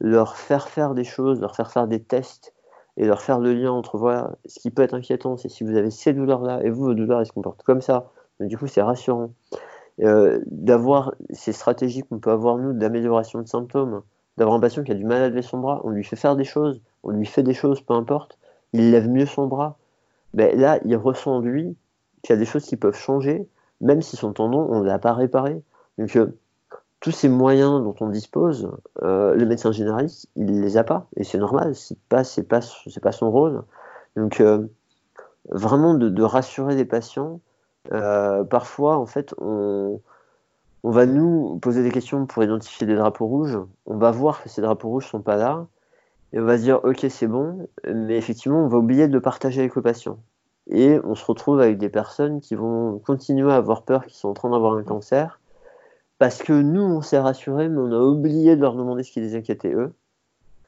leur faire faire des choses, leur faire faire des tests, et leur faire le lien entre voilà, ce qui peut être inquiétant, c'est si vous avez ces douleurs-là, et vous, vos douleurs, elles se comportent comme ça. Du coup, c'est rassurant. Euh, d'avoir ces stratégies qu'on peut avoir nous d'amélioration de symptômes, d'avoir un patient qui a du mal à lever son bras, on lui fait faire des choses, on lui fait des choses, peu importe, il lève mieux son bras. Ben là, il ressent lui qu'il y a des choses qui peuvent changer, même si son tendon, on ne l'a pas réparé. Donc, euh, tous ces moyens dont on dispose, euh, le médecin généraliste, il les a pas, et c'est normal, c'est pas, c'est pas, pas son rôle. Donc, vraiment de, rassurer les patients, euh, parfois, en fait, on, va nous poser des questions pour identifier des drapeaux rouges. On va voir que ces drapeaux rouges sont pas là. Et on va se dire, ok, c'est bon, mais effectivement, on va oublier de le partager avec le patient. Et on se retrouve avec des personnes qui vont continuer à avoir peur, qui sont en train d'avoir un cancer, parce que nous, on s'est rassurés, mais on a oublié de leur demander ce qui les inquiétait eux.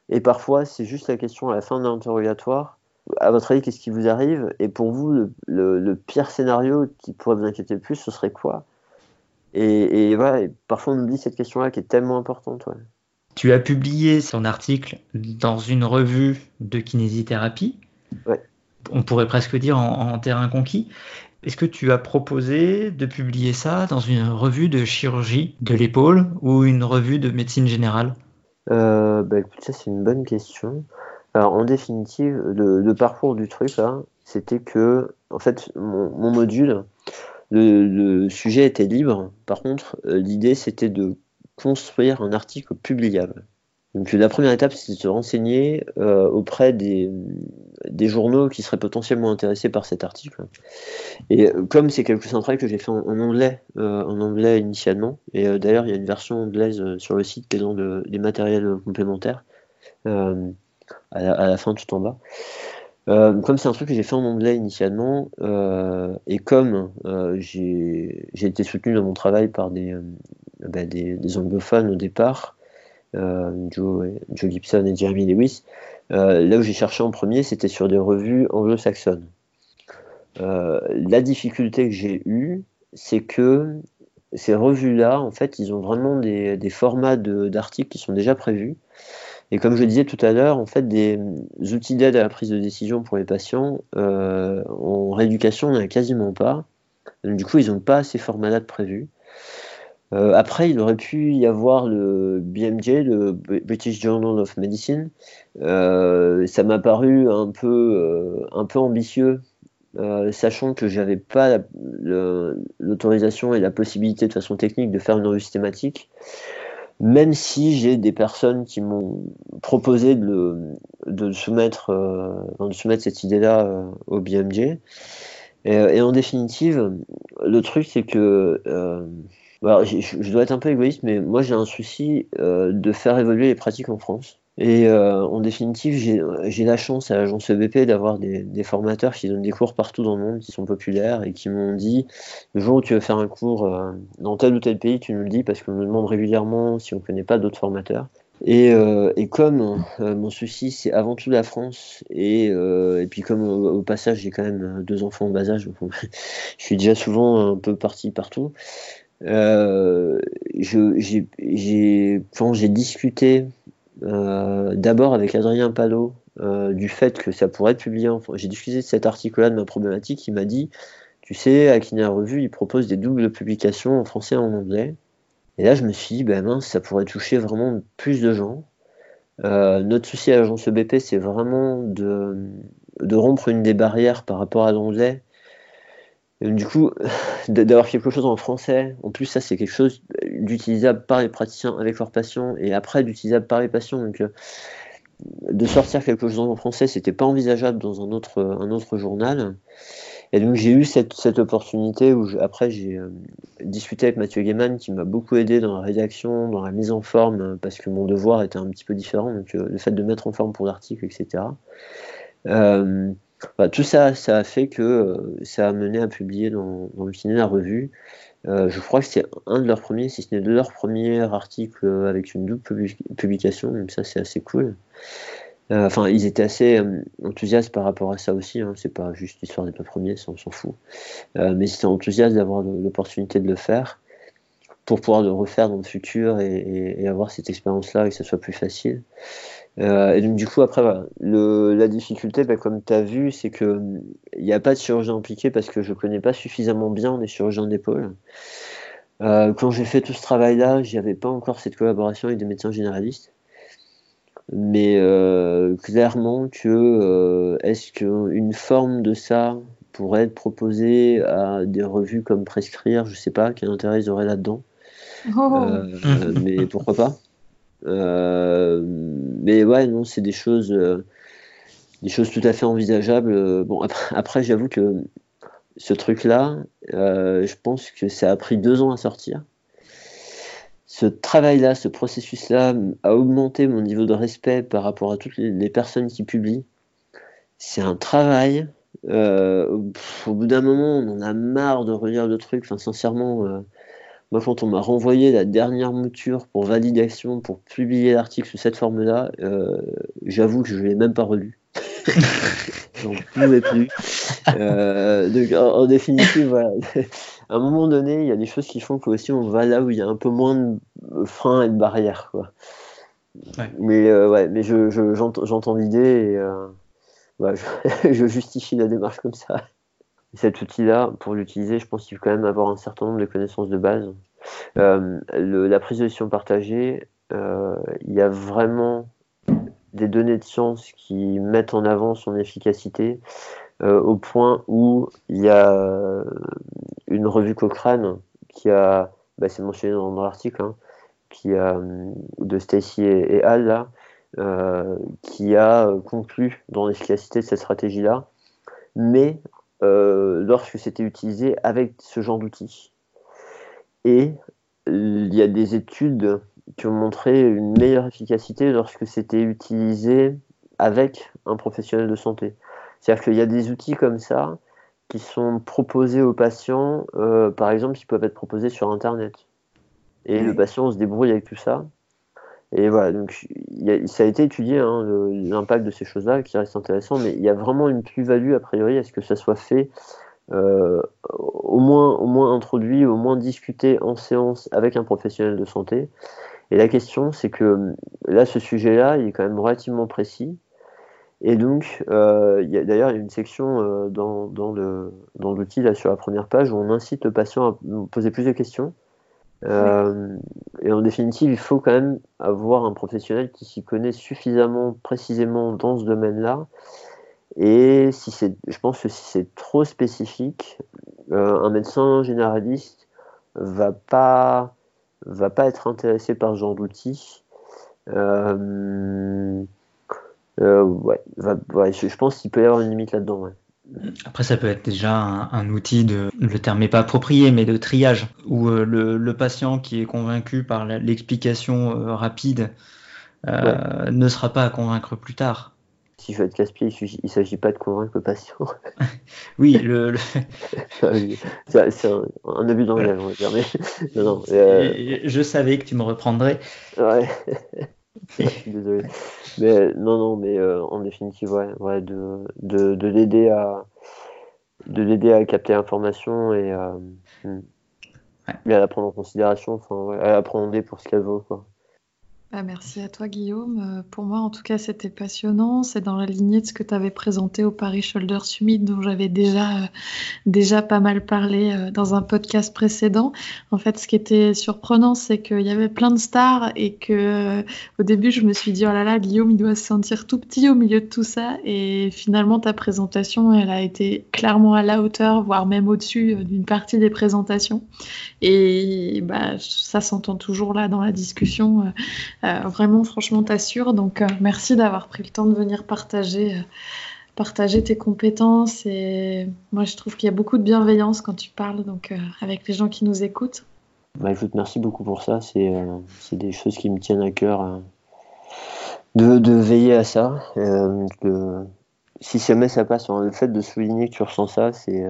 Et parfois, c'est juste la question à la fin de l'interrogatoire à votre avis, qu'est-ce qui vous arrive? Et pour vous, le, pire scénario qui pourrait vous inquiéter le plus, ce serait quoi? Et, voilà, parfois on oublie cette question-là qui est tellement importante. Tu as publié son article dans une revue de kinésithérapie. On pourrait presque dire en, terrain conquis. Est-ce que tu as proposé de publier ça dans une revue de chirurgie de l'épaule ou une revue de médecine générale? Euh, bah, écoute, ça c'est une bonne question. Alors, en définitive, le, parcours du truc, là, c'était que, en fait, mon, module, le, sujet était libre. Par contre, euh, l'idée, c'était de construire un article publiable. Donc la première étape, c'est de se renseigner auprès des, des, journaux qui seraient potentiellement intéressés par cet article. Et comme c'est quelque chose que j'ai fait en, anglais, en anglais initialement, et d'ailleurs il y a une version anglaise sur le site qui est les matériels complémentaires à la, fin tout en bas. Euh, comme c'est un truc que j'ai fait en anglais initialement, euh, et comme euh, j'ai été soutenu dans mon travail par des, bah, anglophones au départ, Joe, Joe, Gibson et Jeremy Lewis, là où j'ai cherché en premier, c'était sur des revues anglo-saxonnes. la difficulté que j'ai eue, c'est que ces revues-là, en fait, ils ont vraiment des formats d'articles qui sont déjà prévus. Et comme je disais tout à l'heure, en fait, des outils d'aide à la prise de décision pour les patients, euh, en rééducation, on n'en a quasiment pas. du coup, ils n'ont pas ces formats-là prévus. Euh, après, il aurait pu y avoir le BMJ, le British Journal of Medicine. Euh, ça m'a paru un peu, un peu ambitieux, sachant que j'avais pas l'autorisation et la possibilité de façon technique de faire une revue systématique même si j'ai des personnes qui m'ont proposé de, soumettre, euh, de soumettre cette idée-là euh, au BMJ. Euh, et, en définitive, le truc, c'est que je, dois être un peu égoïste, mais moi j'ai un souci de faire évoluer les pratiques en France. Et euh, en définitive, j'ai la chance à l'agence EBP d'avoir des, formateurs qui donnent des cours partout dans le monde, qui sont populaires et qui m'ont dit le jour où tu veux faire un cours euh, dans tel ou tel pays, tu nous le dis parce qu'on me demande régulièrement si on ne connaît pas d'autres formateurs. Et, euh, comme mon souci c'est avant tout la France et, puis comme au, passage j'ai quand même deux enfants en bas âge, donc je suis déjà souvent un peu parti partout. j'ai quand j'ai discuté euh, d'abord avec Adrien Palot euh, du fait que ça pourrait être publié en J'ai discuté de cet article-là de ma problématique. Il m'a dit Tu sais, Kiné Revue, il propose des doubles publications en français et en anglais. Et là, je me suis dit Ben mince, ça pourrait toucher vraiment plus de gens. Euh, notre souci à l'agence EBP, c'est vraiment de, de, rompre une des barrières par rapport à l'anglais du coup, d'avoir quelque chose en français, en plus ça c'est quelque chose d'utilisable par les praticiens avec leurs patients et après d'utilisable par les patients. Donc euh, de sortir quelque chose en français, c'était pas envisageable dans un autre, un autre journal. Et donc j'ai eu cette, cette, opportunité où après j'ai euh, discuté avec Mathieu Gaiman qui m'a beaucoup aidé dans la rédaction, dans la mise en forme, parce que mon devoir était un petit peu différent, donc euh, le fait de mettre en forme pour l'article, etc. Euh, bah, tout ça, ça a fait que euh, ça a mené à publier dans, dans le ciné la revue. Euh, je crois que c'est un de leurs premiers, si ce n'est de leurs premiers articles euh, avec une double publication, donc ça c'est assez cool. Enfin, ils étaient assez enthousiastes par rapport à ça aussi, hein. c'est pas juste l'histoire des deux premiers, ça on s'en fout. mais ils étaient enthousiastes d'avoir l'opportunité de le faire pour pouvoir le refaire dans le futur et, et avoir cette expérience-là et que ce soit plus facile. Euh, et donc du coup après la difficulté bah, comme tu as vu c'est que il n'y a pas de chirurgien impliqué parce que je connais pas suffisamment bien les chirurgiens d'épaule. Euh, quand j'ai fait tout ce travail là j'avais pas encore cette collaboration avec des médecins généralistes. Mais euh, clairement que est-ce qu'une forme de ça pourrait être proposée à des revues comme Prescrire, je sais pas quel intérêt ils auraient là-dedans? Oh. mais pourquoi pas? Mais ouais, non, c'est des choses, euh, des choses tout à fait envisageables. Bon, après, j'avoue que ce truc-là, euh, je pense que ça a pris deux ans à sortir. Ce travail-là, ce processus-là a augmenté mon niveau de respect par rapport à toutes les, personnes qui publient. C'est un travail. au bout d'un moment, on en a marre de relire le truc. Enfin, sincèrement, moi, quand on m'a renvoyé la dernière mouture pour validation, pour publier l'article sous cette forme-là, euh, j'avoue que je ne l'ai même pas relu. J'en pouvais plus. Euh, en, définitive, voilà. à un moment donné, il y a des choses qui font qu'aussi on va là où il y a un peu moins de freins et de barrières. Quoi. Mais, euh, ouais, mais je, j'entends, l'idée et je, je justifie la démarche comme ça cet outil-là, pour l'utiliser, je pense qu'il faut quand même avoir un certain nombre de connaissances de base. Euh, la prise de décision partagée, euh, il y a vraiment des données de science qui mettent en avant son efficacité euh, au point où il y a une revue Cochrane qui a, bah, c'est mentionné dans, l'article, hein, qui a, de Stacy et, Al, là, qui a conclu dans l'efficacité de cette stratégie-là, mais lorsque c'était utilisé avec ce genre d'outils. Et il y a des études qui ont montré une meilleure efficacité lorsque c'était utilisé avec un professionnel de santé. C'est-à-dire qu'il y a des outils comme ça qui sont proposés aux patients, euh, par exemple, qui peuvent être proposés sur Internet. Et le patient se débrouille avec tout ça. Et voilà, donc ça a été étudié, hein, l'impact de ces choses-là, qui reste intéressant, mais il y a vraiment une plus-value, a priori, à ce que ça soit fait, euh, au, moins, introduit, au moins discuté en séance avec un professionnel de santé. Et la question, c'est que là, ce sujet-là, il est quand même relativement précis. Et donc, euh, d'ailleurs, il y a une section euh, dans, dans l'outil, là, sur la première page, où on incite le patient à poser plus de questions. Euh, et en définitive, il faut quand même avoir un professionnel qui s'y connaît suffisamment précisément dans ce domaine-là. Et si c'est, je pense que si c'est trop spécifique, un médecin généraliste va pas va pas être intéressé par ce genre d'outil. Euh, euh, ouais, je, pense qu'il peut y avoir une limite là-dedans. Après, ça peut être déjà un, outil de, le terme n'est pas approprié, mais de triage, où euh, le, patient qui est convaincu par l'explication rapide ne sera pas à convaincre plus tard si je veux être casse-pied, il ne s'agit pas de convaincre le patient. oui, le, c'est un, un, abus euh, Je savais que tu me reprendrais. Ouais. Désolé. Mais non, non, mais euh, en définitive, ouais, ouais de, de, de l'aider à de l'aider à capter l'information et, à, hmm. et à la prendre en considération, enfin, ouais, à la pour ce qu'elle vaut, quoi. Bah, merci à toi Guillaume. Euh, pour moi en tout cas c'était passionnant. C'est dans la lignée de ce que tu avais présenté au Paris Shoulder Summit dont j'avais déjà, euh, déjà pas mal parlé euh, dans un podcast précédent. En fait ce qui était surprenant c'est qu'il y avait plein de stars et que au début je me suis dit oh là là Guillaume il doit se sentir tout petit au milieu de tout ça et finalement ta présentation elle a été clairement à la hauteur voire même au-dessus d'une partie des présentations et bah, ça s'entend toujours là dans la discussion vraiment, franchement, t'assure. Donc, euh, merci d'avoir pris le temps de venir partager, euh, partager tes compétences. Et moi, je trouve qu'il y a beaucoup de bienveillance quand tu parles, donc avec les gens qui nous écoutent. Bah, écoute, merci beaucoup pour ça. C'est des choses qui me tiennent à cœur de, de, veiller à ça. si jamais ça passe, le fait de souligner que tu ressens ça, c'est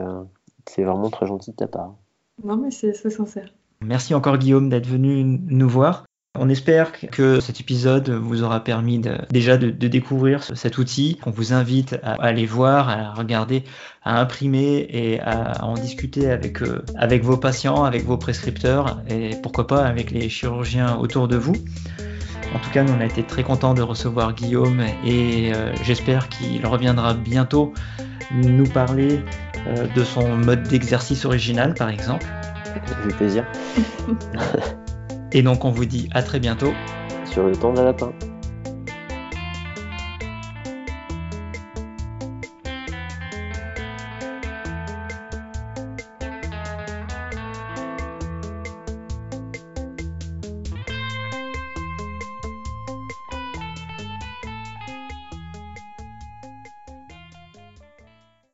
c'est vraiment très gentil de ta part. Non, mais c'est sincère. Merci encore Guillaume d'être venu nous voir. On espère que cet épisode vous aura permis déjà de, découvrir cet outil qu'on vous invite à, aller voir, à regarder, à imprimer et à, en discuter avec, euh, avec vos patients, avec vos prescripteurs et pourquoi pas avec les chirurgiens autour de vous. En tout cas, nous on a été très contents de recevoir Guillaume et euh, j'espère qu'il reviendra bientôt nous parler euh, de son mode d'exercice original par exemple. Avec plaisir. Et donc on vous dit à très bientôt. Sur le temps de la lapin.